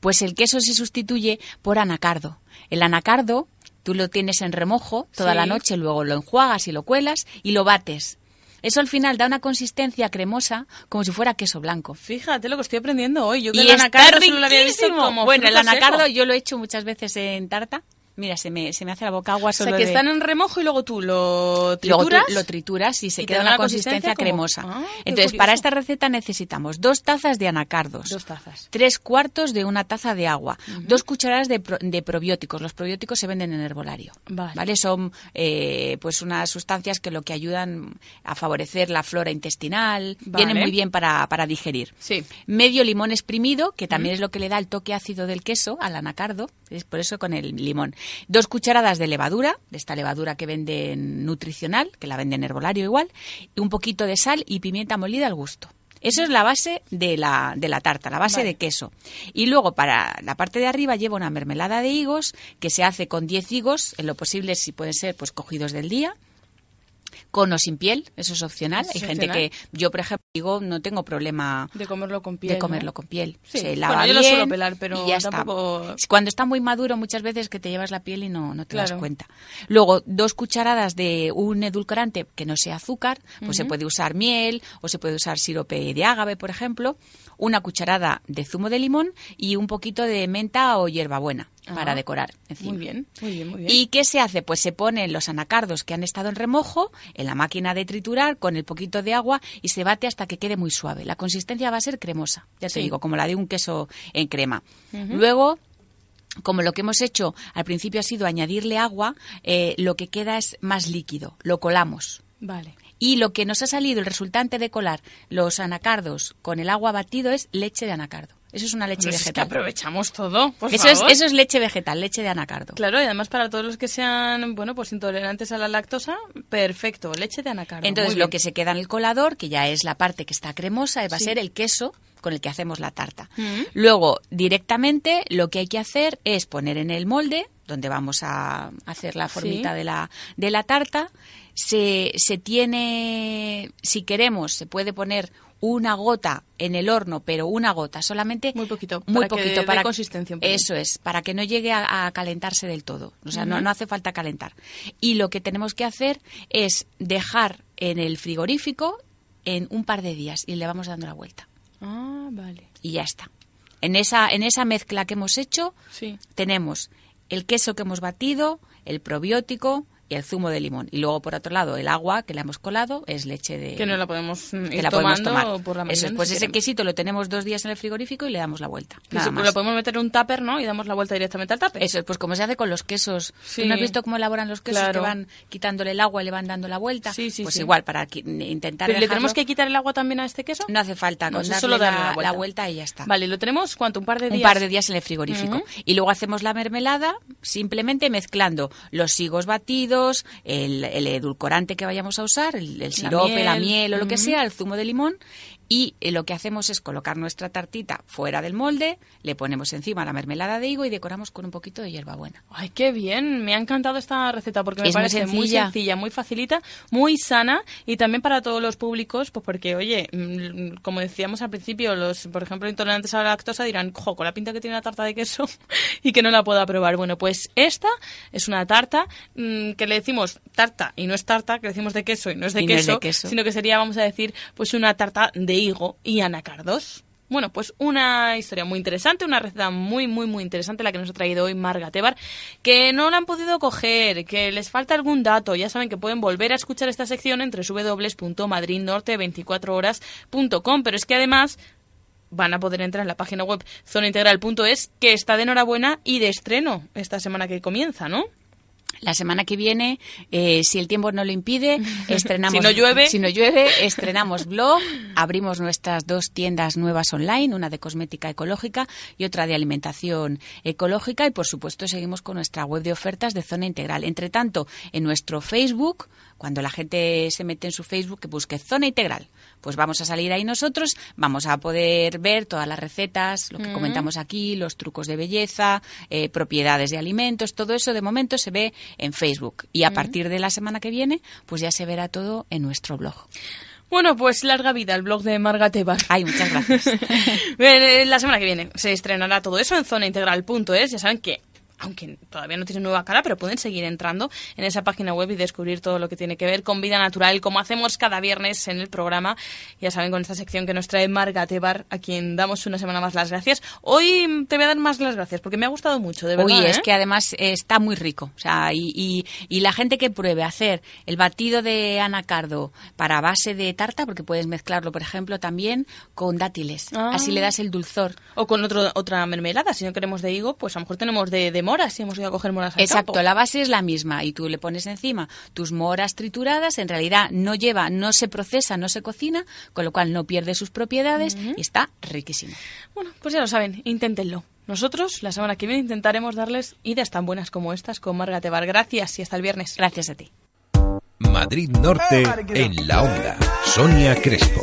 Pues el queso se sustituye por anacardo. El anacardo tú lo tienes en remojo toda Sí. la noche, luego lo enjuagas y lo cuelas y lo bates. Eso al final da una consistencia cremosa como si fuera queso blanco. Fíjate lo que estoy aprendiendo hoy. Yo que Y el anacardo solo lo había visto como Bueno, el anacardo seco. yo lo he hecho muchas veces en tarta. Mira, se me, se me hace la boca agua O sea, solo que de- están en remojo y luego tú lo Luego tú trituras. lo trituras y se y queda da una consistencia, como- cremosa. Ah, Entonces, para esta receta necesitamos dos tazas de anacardos. Dos tazas. Tres cuartos de una taza de agua. Dos cucharadas de, pro- de probióticos. Los probióticos se venden en herbolario. Vale. Son eh, pues unas sustancias que lo que ayudan a favorecer la flora intestinal. Vale. Vienen muy bien para, para digerir. Sí. Medio limón exprimido, que también es lo que le da el toque ácido del queso al anacardo. Es por eso con el limón. Dos cucharadas de levadura, de esta levadura que venden nutricional, que la venden en herbolario igual. Y un poquito de sal y pimienta molida al gusto. Eso es la base de la, de la tarta, la base Vale. de queso. Y luego para la parte de arriba lleva una mermelada de higos que se hace con 10 higos, en lo posible si pueden ser pues cogidos del día. Con o sin piel, eso es opcional. Hay gente que, yo por ejemplo, digo, no tengo problema De comerlo con piel. de comerlo ¿no? con piel. Sí. Se lava bueno, yo lo bien suelo pelar, pero y ya está. tampoco... Cuando está muy maduro, muchas veces que te llevas la piel y no, no te das cuenta. Luego, dos cucharadas de un edulcorante que no sea azúcar, pues se puede usar miel o se puede usar sirope de ágave, por ejemplo. Una cucharada de zumo de limón y un poquito de menta o hierbabuena para Ah, decorar encima. Muy bien, muy bien, muy bien. ¿Y qué se hace? Pues se ponen los anacardos que han estado en remojo en la máquina de triturar con el poquito de agua y se bate hasta que quede muy suave. La consistencia va a ser cremosa, ya te digo, como la de un queso en crema. Luego como lo que hemos hecho al principio ha sido añadirle agua, eh, lo que queda es más líquido. Lo colamos. Vale. Y lo que nos ha salido, el resultante de colar los anacardos con el agua batido es leche de anacardo. Eso es una leche Pues es que vegetal. aprovechamos todo, por eso, es, favor. eso es leche vegetal, leche de anacardo. Claro, y además para todos los que sean, bueno, pues intolerantes a la lactosa, perfecto, leche de anacardo. Entonces, lo que se queda en el colador, que ya es la parte que está cremosa, va a ser el queso con el que hacemos la tarta. Mm. Luego, directamente, lo que hay que hacer es poner en el molde, donde vamos a hacer la formita Sí. de, la, de la tarta. Se, se tiene, si queremos, se puede poner una gota en el horno, pero una gota solamente. Muy poquito. Muy para que poquito dé para consistencia. Eso es, para que no llegue a, a calentarse del todo. O sea, no, no hace falta calentar. Y lo que tenemos que hacer es dejar en el frigorífico en un par de días y le vamos dando la vuelta. Ah, vale. Y ya está. En esa, en esa mezcla que hemos hecho, Sí. tenemos el queso que hemos batido, el probiótico y el zumo de limón. Y luego, por otro lado, el agua que le hemos colado es leche de... Que no la podemos mm, que ir la podemos tomando tomar. por la Eso mañana, pues si ese quesito lo tenemos dos días en el frigorífico y le damos la vuelta. Más. lo podemos meter en un tupper, ¿no? Y damos la vuelta directamente al tupper. Eso es, pues como se hace con los quesos. Sí. ¿Tú no has visto cómo elaboran los quesos Claro. que van quitándole el agua y le van dando la vuelta? Sí, sí, pues igual, para intentar ¿Pero le dejarlo- tenemos que quitar el agua también a este queso? No hace falta, con darle solo darle la, la vuelta. la vuelta y ya está. Vale, ¿lo tenemos cuánto? ¿Un par de días? Un par de días en el frigorífico. Y luego hacemos la mermelada simplemente mezclando los higos batidos, el, el edulcorante que vayamos a usar, el, el sirope, la miel. miel o lo que sea, el zumo de limón. Y eh, lo que hacemos es colocar nuestra tartita fuera del molde, le ponemos encima la mermelada de higo y decoramos con un poquito de hierbabuena. Ay, qué bien. Me ha encantado esta receta porque me Es muy parece muy sencilla. sencilla, muy facilita, muy sana y también para todos los públicos, pues porque, oye, mm, como decíamos al principio, los, por ejemplo, intolerantes a la lactosa dirán, jo, con la pinta que tiene la tarta de queso y que no la pueda probar. Bueno, pues esta es una tarta mm, que le decimos tarta y no es tarta, que le decimos de queso y no es de, Y no es queso, de queso. sino que sería, vamos a decir, pues una tarta de higo y anacardos. Bueno, pues una historia muy interesante, una receta muy, muy, muy interesante la que nos ha traído hoy Marga Tebar, que no la han podido coger, que les falta algún dato. Ya saben que pueden volver a escuchar esta sección entre www.madridnorte24horas.com, pero es que además van a poder entrar en la página web zonaintegral.es, que está de enhorabuena y de estreno esta semana que comienza, ¿no? La semana que viene, eh, si el tiempo no lo impide, estrenamos. Si no llueve. Si no llueve, estrenamos blog, abrimos nuestras dos tiendas nuevas online, una de cosmética ecológica y otra de alimentación ecológica. Y por supuesto, seguimos con nuestra web de ofertas de zona integral. Entre tanto, en nuestro Facebook, cuando la gente se mete en su Facebook, que busque zona integral, pues vamos a salir ahí nosotros, vamos a poder ver todas las recetas, lo que comentamos aquí, los trucos de belleza, eh, propiedades de alimentos, todo eso de momento se ve en Facebook. Y a partir de la semana que viene, pues ya se verá todo en nuestro blog. Bueno, pues larga vida el blog de Marga Tebar. Ay, muchas gracias. La semana que viene se estrenará todo eso en zonaintegral.es. Ya saben que, aunque todavía no tiene nueva cara, pero pueden seguir entrando en esa página web y descubrir todo lo que tiene que ver con vida natural, como hacemos cada viernes en el programa. Ya saben, con esta sección que nos trae Marga Tebar, a quien damos una semana más las gracias. Hoy te voy a dar más las gracias porque me ha gustado mucho, de verdad. Uy, es ¿eh? que además está muy rico. O sea, y, y, y la gente que pruebe hacer el batido de anacardo para base de tarta, porque puedes mezclarlo, por ejemplo, también con dátiles. Ah. Así le das el dulzor. O con otro, otra mermelada. Si no queremos de higo, pues a lo mejor tenemos de, de moras si hemos ido a coger moras al Exacto, campo. la base es la misma y tú le pones encima tus moras trituradas, en realidad no lleva, no se procesa, no se cocina, con lo cual no pierde sus propiedades y está riquísimo. Bueno, pues ya lo saben, inténtenlo. Nosotros, la semana que viene, intentaremos darles ideas tan buenas como estas con Marga Tebar. Gracias y hasta el viernes. Gracias a ti. Madrid Norte en la onda. Sonia Crespo.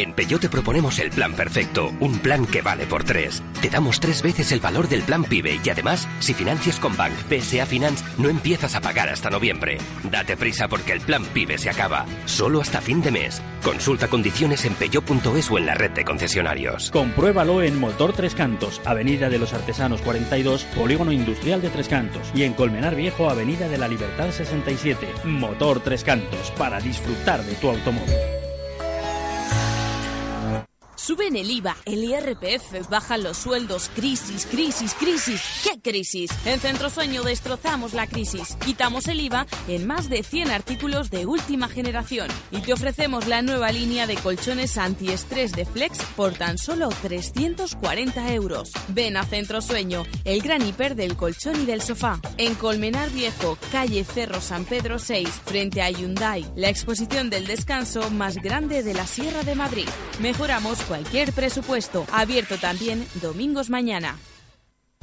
En Peugeot te proponemos el plan perfecto, un plan que vale por tres. Te damos tres veces el valor del plan PIBE y además, si financias con Bank PSA Finance, no empiezas a pagar hasta noviembre. Date prisa porque el plan PIBE se acaba, solo hasta fin de mes. Consulta condiciones en peugeot.es o en la red de concesionarios. Compruébalo en Motor Tres Cantos, Avenida de los Artesanos 42, Polígono Industrial de Tres Cantos. Y en Colmenar Viejo, Avenida de la Libertad 67. Motor Tres Cantos, para disfrutar de tu automóvil. Suben el IVA, el IRPF, bajan los sueldos, crisis, crisis, crisis. ¿Qué crisis? En Centro Sueño destrozamos la crisis. Quitamos el IVA en más de 100 artículos de última generación y te ofrecemos la nueva línea de colchones antiestrés de Flex por tan solo 340 euros. Ven a Centro Sueño, el gran hiper del colchón y del sofá. En Colmenar Viejo, calle Cerro San Pedro 6, frente a Hyundai, la exposición del descanso más grande de la Sierra de Madrid. Mejoramos cualquier presupuesto. Abierto también domingos mañana.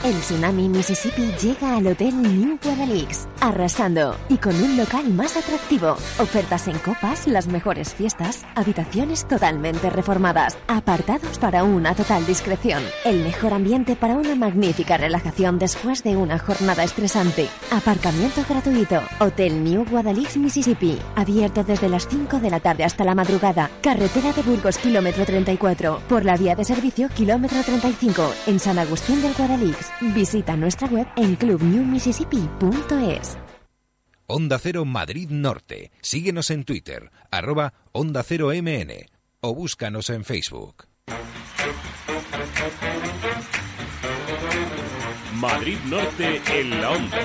El Tsunami Mississippi llega al Hotel New Guadalix, arrasando y con un local más atractivo. Ofertas en copas, las mejores fiestas, habitaciones totalmente reformadas, apartados para una total discreción, el mejor ambiente para una magnífica relajación después de una jornada estresante, aparcamiento gratuito, Hotel New Guadalix Mississippi, abierto desde las 5 de la tarde hasta la madrugada, carretera de Burgos kilómetro 34, por la vía de servicio kilómetro 35, en San Agustín del Guadalix. Visita nuestra web en clubnewmississippi.es. Onda Cero Madrid Norte. Síguenos en Twitter, arroba Onda Cero MN o búscanos en Facebook. Madrid Norte en la Onda.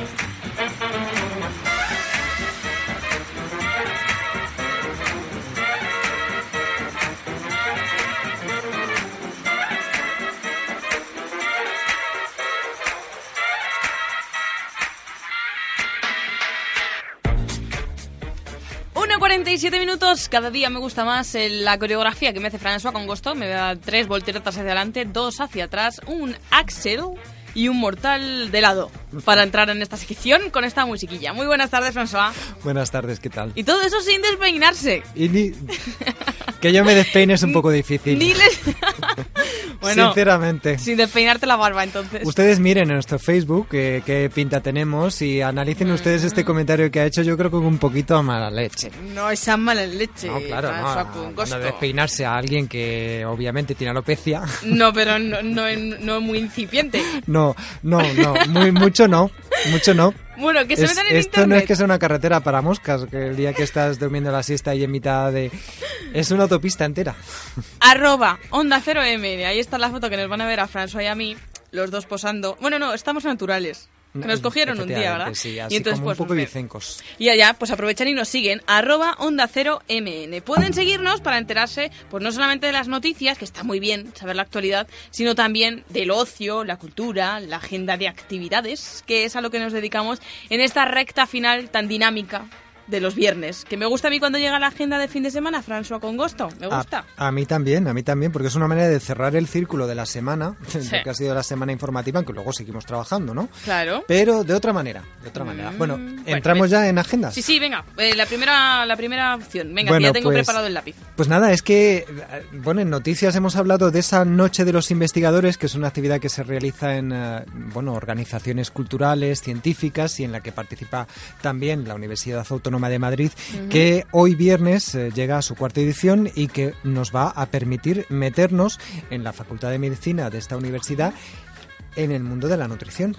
47 minutos. Cada día me gusta más la coreografía que me hace François con gusto. Me da tres volteretas hacia adelante, dos hacia atrás, un axel y un mortal de lado para entrar en esta sección con esta musiquilla. Muy buenas tardes, François. Buenas tardes, ¿qué tal? Y todo eso sin despeinarse. Y ni... Que yo me despeine es un poco difícil. Ni les... bueno, Sinceramente. Sin despeinarte la barba, entonces. Ustedes miren en nuestro Facebook eh, qué pinta tenemos y analicen Mm. ustedes este comentario que ha hecho, yo creo que un poquito a mala leche. No, esa mala leche. No, claro, no, a- a despeinarse a alguien que obviamente tiene alopecia. No, pero no, no, no muy incipiente. No, no, no, muy, mucho no, mucho no. Bueno, que se Es- metan en esto no internet. es que sea una carretera para moscas, que el día que estás durmiendo la siesta y en mitad de... Es una autopista entera. Arroba Onda 0 M. Ahí está la foto que nos van a ver a François y a mí, los dos posando. Bueno, no, estamos naturales. Que nos cogieron un día, ¿verdad? Sí, así y entonces, como pues, un poco vicencos. Y allá, pues aprovechan y nos siguen, arroba onda 0 MN. Pueden seguirnos para enterarse, pues no solamente de las noticias, que está muy bien saber la actualidad, sino también del ocio, la cultura, la agenda de actividades, que es a lo que nos dedicamos en esta recta final tan dinámica de los viernes. Que me gusta a mí cuando llega la agenda de fin de semana, François con gusto. Me A- gusta. A, mí también, a mí también, porque es una manera de cerrar el círculo de la semana, Sí. que ha sido la semana informativa, aunque luego seguimos trabajando, ¿no? Claro. Pero de otra manera, de otra manera. Bueno, entramos pues- ya en agendas. Sí, sí, venga. eh, la, primera, la primera opción. Venga, que ya tengo pues- preparado el lápiz. Pues nada, es que, bueno, en noticias hemos hablado de esa Noche de los Investigadores, que es una actividad que se realiza en, eh, bueno, organizaciones culturales, científicas y en la que participa también la Universidad Autónoma de Madrid, que hoy viernes eh, llega a su cuarta edición y que nos va a permitir meternos en la Facultad de Medicina de esta universidad en el mundo de la nutrición.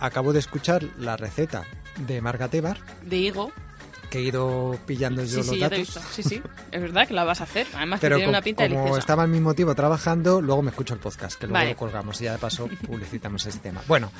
Acabo de escuchar la receta de Marga Tebar, De Higo. Que he ido pillando yo Sí, los sí, ya te he datos. visto. Sí, sí. Es verdad que la vas a hacer. Además, que tiene una pinta como deliciosa. estaba al mismo tiempo trabajando, luego me escucho el podcast, que luego Vale. lo colgamos y ya de paso publicitamos ese tema. Bueno,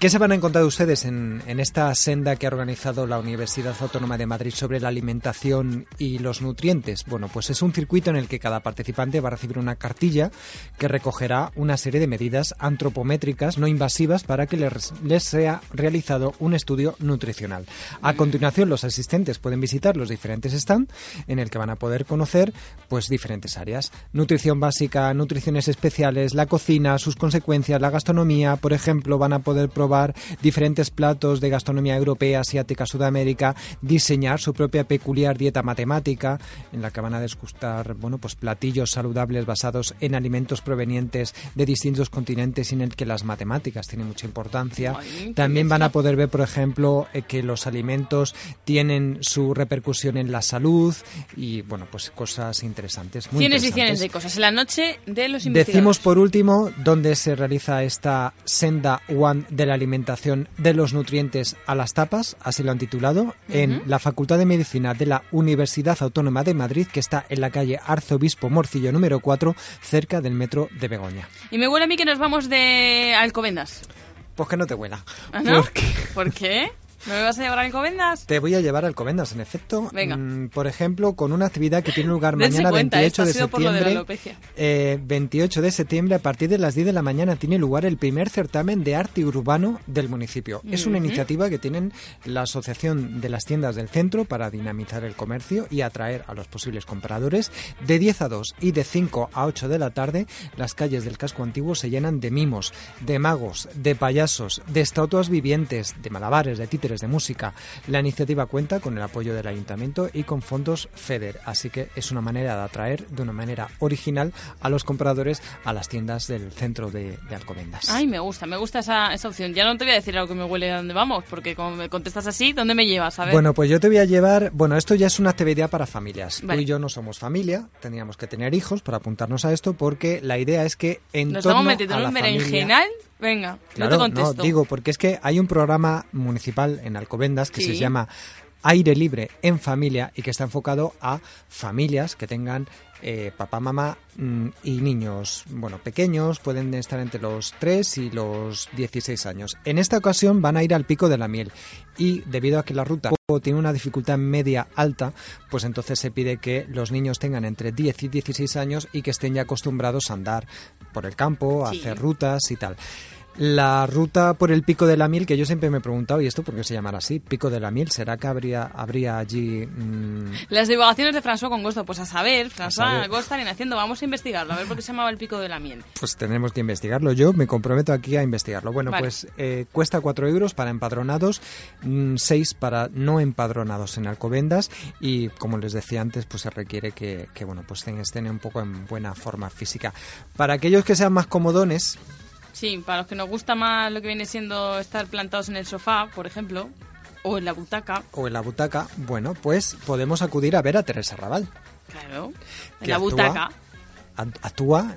¿qué se van a encontrar ustedes en, esta senda que ha organizado la Universidad Autónoma de Madrid sobre la alimentación y los nutrientes? Bueno, pues es un circuito en el que cada participante va a recibir una cartilla que recogerá una serie de medidas antropométricas no invasivas para que les, les sea realizado un estudio nutricional. A continuación, los asistentes pueden visitar los diferentes stands en el que van a poder conocer pues diferentes áreas. Nutrición básica, nutriciones especiales, la cocina, sus consecuencias, la gastronomía, por ejemplo, van a poder probar diferentes platos de gastronomía europea, asiática, Sudamérica, diseñar su propia peculiar dieta matemática en la que van a degustar, bueno, pues platillos saludables basados en alimentos provenientes de distintos continentes y en el que las matemáticas tienen mucha importancia. También van a poder ver, por ejemplo, eh, que los alimentos tienen su repercusión en la salud y, bueno, pues cosas interesantes. Muy Cienes y interesantes. cienes de cosas. En la noche de los. Decimos por último dónde se realiza esta senda One de la alimentación de los nutrientes a las tapas, así lo han titulado, en la Facultad de Medicina de la Universidad Autónoma de Madrid, que está en la calle Arzobispo Morcillo número 4, cerca del metro de Begoña. Y me huele a mí que nos vamos de Alcobendas. Pues que no te huela. ¿Ah, no? ¿Por qué? ¿No me vas a llevar a Alcobendas? Te voy a llevar a Alcobendas, en efecto. Venga. Mm, por ejemplo, con una actividad que tiene lugar mañana cuenta, 28 esto ha de de septiembre. alopecia. eh, 28 de septiembre, a partir de las 10 de la mañana, tiene lugar el primer certamen de arte urbano del municipio. Es una iniciativa que tienen la Asociación de las Tiendas del Centro para dinamizar el comercio y atraer a los posibles compradores. De 10 a 2 y de 5 a 8 de la tarde, las calles del casco antiguo se llenan de mimos, de magos, de payasos, de estatuas vivientes, de malabares, de títeres de música. La iniciativa cuenta con el apoyo del ayuntamiento y con fondos FEDER, así que es una manera de atraer de una manera original a los compradores a las tiendas del centro de, de Alcobendas. Ay, me gusta, me gusta esa, esa opción. Ya no te voy a decir algo que me huele a dónde vamos, porque como me contestas así, ¿dónde me llevas? A ver. Bueno, pues yo te voy a llevar, bueno, esto ya es una actividad para familias. Vale. Tú y yo no somos familia, teníamos que tener hijos para apuntarnos a esto porque la idea es que en Nos torno estamos metiendo en un familia- berenjenal. Venga, Claro, no te contesto. digo, porque es que hay un programa municipal en Alcobendas que Sí. se llama Aire Libre en Familia y que está enfocado a familias que tengan eh, papá, mamá mm, y niños, bueno, pequeños, pueden estar entre los 3 y los 16 años. En esta ocasión van a ir al Pico de la Miel y debido a que la ruta tiene una dificultad media alta, pues entonces se pide que los niños tengan entre 10 y 16 años y que estén ya acostumbrados a andar por el campo, a Sí. hacer rutas y tal. La ruta por el Pico de la Miel, que yo siempre me he preguntado, ¿y esto por qué se llamará así? Pico de la Miel, ¿será que habría, habría allí... mm, Las divagaciones de François con Gosto, pues a saber, François. Gosta viene haciendo, vamos a investigarlo, a ver por qué se llamaba el pico de la miel. Pues tendremos que investigarlo. Yo me comprometo aquí a investigarlo. Bueno, Vale. pues eh, cuesta 4 euros para empadronados, 6 para no empadronados en Alcobendas y, como les decía antes, pues se requiere que, que, bueno, pues estén, estén un poco en buena forma física. Para aquellos que sean más comodones, Sí, para los que nos gusta más lo que viene siendo estar plantados en el sofá, por ejemplo, o en la butaca, o en la butaca, bueno, pues podemos acudir a ver a Teresa Raval. claro, en la actúa- butaca. Act- Actúa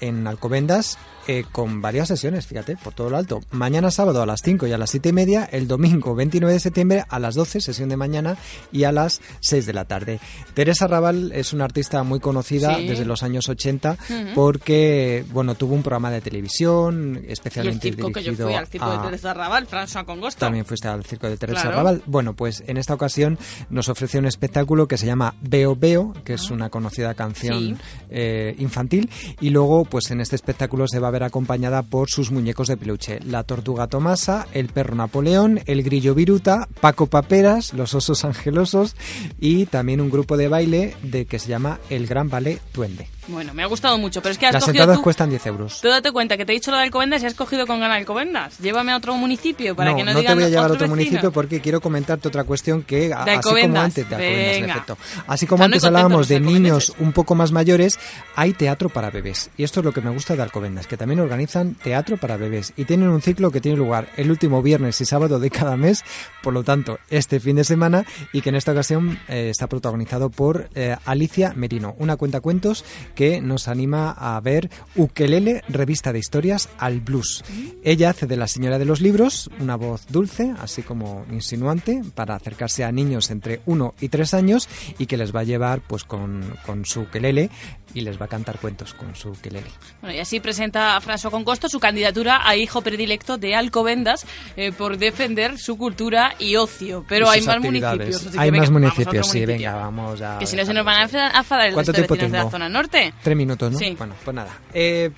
en Alcobendas eh, con varias sesiones, fíjate, por todo lo alto. Mañana sábado a las 5 y a las 7 y media, el domingo 29 de septiembre a las 12, sesión de mañana, y a las 6 de la tarde. Teresa Raval es una artista muy conocida Sí. desde los años 80 Ujú. porque, bueno, tuvo un programa de televisión Y el especialmente circo que yo fui al circo a, de Teresa Raval, François con Gosto. también fuiste al circo de Teresa Claro. Raval. Bueno, pues en esta ocasión nos ofrece un espectáculo que se llama Veo Veo, que es una conocida canción Ah. Sí. eh, infantil. Y luego, pues en este espectáculo se va a ver acompañada por sus muñecos de peluche. La tortuga Tomasa, el perro Napoleón, el grillo Viruta, Paco Paperas, los osos angelosos y también un grupo de baile de que se llama El Gran Ballet Duende. Bueno, me ha gustado mucho, pero es que has Las cogido entradas tú... cuestan 10 euros. Tú date cuenta que te he dicho lo de Alcobendas y has cogido con ganas Alcobendas. Llévame a otro municipio para no, que no, no te voy a llevar a otro municipio porque quiero comentarte otra cuestión que, De así como antes de Alcobendas. Así como antes hablábamos de niños un poco más mayores, hay teatro para bebés. Y esto es lo que me gusta de Alcobendas, que también organizan teatro para bebés. Y tienen un ciclo que tiene lugar el último viernes y sábado de cada mes, por lo tanto, este fin de semana, y que en esta ocasión eh, está protagonizado por eh, Alicia Merino, una cuentacuentos que nos anima a ver Ukelele, revista de historias al blues. Ella hace de la señora de los libros una voz dulce, así como insinuante, para acercarse a niños entre 1 y 3 años y que les va a llevar pues con, con su ukelele y les va a cantar cuentos con su ukelele. Bueno, y así presenta a François con Costo su candidatura a hijo predilecto de Alcobendas eh, por defender su cultura y ocio. Pero Y hay más municipios. Hay venga, más municipios, sí, venga, vamos a... Que si no se nos van a enfa- a enfadar el ¿Cuánto resto de de la zona norte. Tres minutos, ¿no? Sí. Bueno, pues nada. Eh,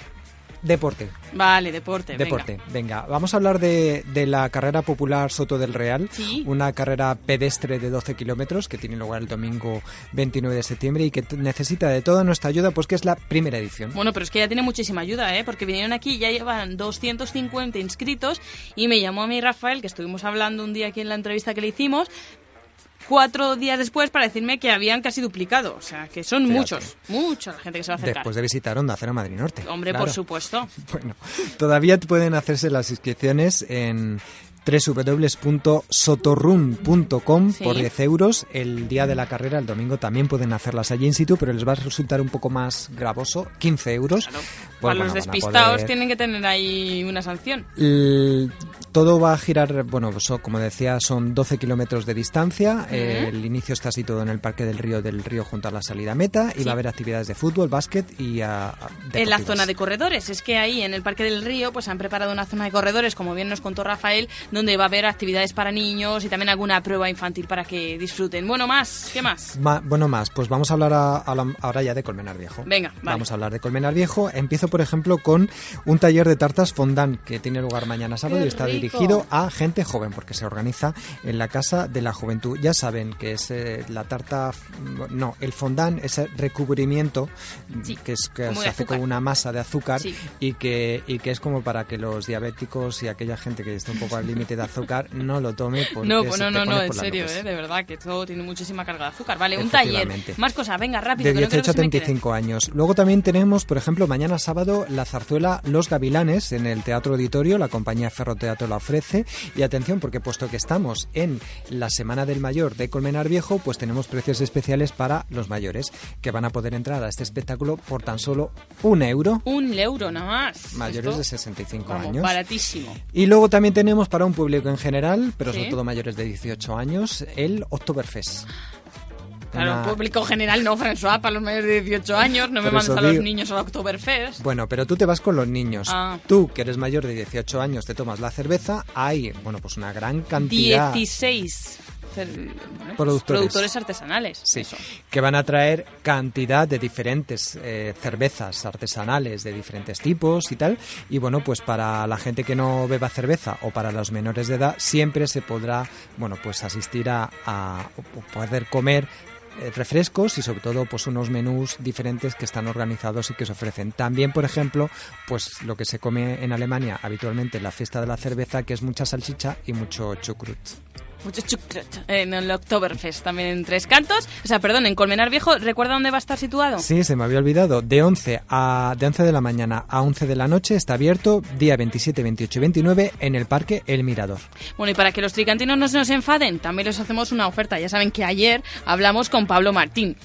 deporte. Vale, deporte. Deporte, venga. Vamos a hablar de, de la carrera popular Soto del Real, Sí. una carrera pedestre de 12 kilómetros que tiene lugar el domingo 29 de septiembre y que necesita de toda nuestra ayuda, pues que es la primera edición. Bueno, pero es que ya tiene muchísima ayuda, ¿eh? Porque vinieron aquí y ya llevan 250 inscritos y me llamó a mí Rafael, que estuvimos hablando un día aquí en la entrevista que le hicimos, cuatro días después para decirme que habían casi duplicado. O sea, que son Fíjate. muchos, mucha la gente que se va a acercar. Después de visitar Onda Cero Madrid Norte. Hombre, claro. por supuesto. Bueno, todavía pueden hacerse las inscripciones en www.sotorun.com por 10 euros. El día de la carrera, el domingo, también pueden hacerlas allí in situ, pero les va a resultar un poco más gravoso, 15 euros. Pues Para los despistados tienen que tener ahí una sanción. todo va a girar, bueno, como decía, son 12 kilómetros de distancia. el inicio está todo en el Parque del Río del Río junto a la salida meta y va a haber actividades de fútbol, básquet y a, en la zona de corredores. Es que ahí en el Parque del Río pues han preparado una zona de corredores, como bien nos contó Rafael, donde va a haber actividades para niños y también alguna prueba infantil para que disfruten. Bueno, más, ¿qué más? bueno, más, pues vamos a hablar ahora ya de Colmenar Viejo. Venga, Vamos a hablar de Colmenar Viejo. Empiezo, por ejemplo, con un taller de tartas fondant que tiene lugar mañana sábado y está dirigido a gente joven porque se organiza en la Casa de la Juventud. Ya saben que es eh, la tarta, no, el fondant, ese recubrimiento que, es, que se hace con una masa de azúcar y, que, y que es como para que los diabéticos y aquella gente que está un poco al límite de azúcar no lo tome. Porque no, no, no, no, en serio, eh, de verdad, que todo tiene muchísima carga de azúcar. Vale, un taller. Más cosas, venga, rápido. De 18 a 35 años. Luego también tenemos, por ejemplo, mañana sábado, la zarzuela Los Gavilanes en el Teatro Auditorio, la compañía Ferroteatro la ofrece. Y atención, porque puesto que estamos en la Semana del Mayor de Colmenar Viejo, pues tenemos precios especiales para los mayores, que van a poder entrar a este espectáculo por tan solo un euro. Un euro nada más. Mayores de 65 años. Baratísimo. Y luego también tenemos para un público en general, pero sobre todo mayores de 18 años, el Oktoberfest. Claro, público general no, François, para los mayores de 18 años, no me mandas a los niños al Oktoberfest. Bueno, pero tú te vas con los niños. Ah. Tú, que eres mayor de 18 años, te tomas la cerveza, hay, bueno, pues una gran cantidad... 16 pues, productores. artesanales. Sí, que van a traer cantidad de diferentes eh, cervezas artesanales de diferentes tipos y tal. Y bueno, pues para la gente que no beba cerveza o para los menores de edad siempre se podrá, bueno, pues asistir a, a poder comer refrescos y sobre todo pues unos menús diferentes que están organizados y que se ofrecen. También, por ejemplo, pues lo que se come en Alemania habitualmente en la fiesta de la cerveza, que es mucha salchicha y mucho chucrut. Mucho En el Oktoberfest, también en Tres Cantos. O sea, perdón, en Colmenar Viejo, ¿recuerda dónde va a estar situado? Sí, se me había olvidado. De 11, a, de 11 de la mañana a 11 de la noche está abierto, día 27, 28 y 29, en el Parque El Mirador. Bueno, y para que los tricantinos no se nos enfaden, también les hacemos una oferta. Ya saben que ayer hablamos con Pablo Martín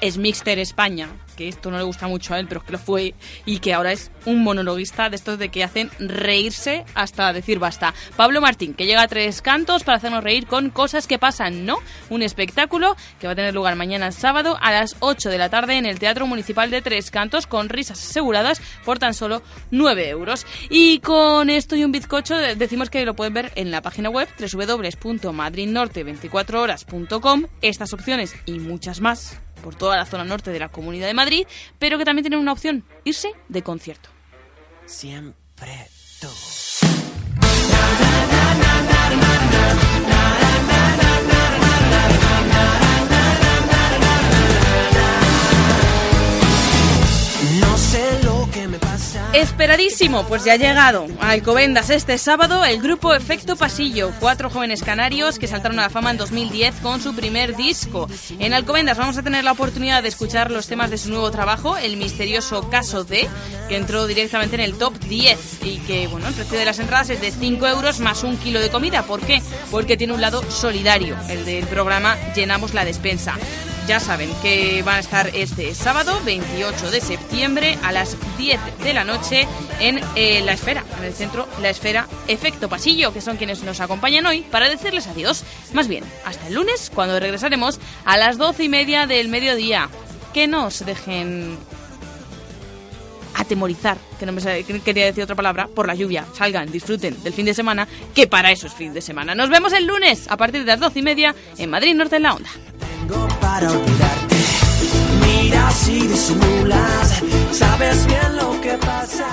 es Mixter España, que esto no le gusta mucho a él, pero es que lo fue, y que ahora es un monologuista de estos de que hacen reírse hasta decir basta. Pablo Martín, que llega a tres cantos para hacernos reír con cosas que pasan, ¿no? Un espectáculo que va a tener lugar mañana sábado a las 8 de la tarde en el Teatro Municipal de Tres Cantos con risas aseguradas por tan solo 9 euros. Y con esto y un bizcocho decimos que lo pueden ver en la página web www.madridnorte24horas.com estas opciones y muchas más por toda la zona norte de la Comunidad de Madrid, pero que también tienen una opción, irse de concierto. Siempre. Esperadísimo, pues ya ha llegado a Alcobendas este sábado el grupo Efecto Pasillo, cuatro jóvenes canarios que saltaron a la fama en 2010 con su primer disco. En Alcobendas vamos a tener la oportunidad de escuchar los temas de su nuevo trabajo, El misterioso caso de, que entró directamente en el top 10 y que, bueno, el precio de las entradas es de 5 euros más un kilo de comida. ¿Por qué? Porque tiene un lado solidario, el del programa Llenamos la despensa ya saben que van a estar este sábado 28 de septiembre a las 10 de la noche en eh, La Esfera, en el centro La Esfera Efecto Pasillo, que son quienes nos acompañan hoy para decirles adiós. Más bien, hasta el lunes, cuando regresaremos a las 12 y media del mediodía. Que no se dejen atemorizar, que no me quería decir otra palabra, por la lluvia. Salgan, disfruten del fin de semana, que para eso es fin de semana. Nos vemos el lunes a partir de las 12 y media en Madrid Norte en la Onda para olvidarte. Mira si disimulas, sabes bien lo que pasa.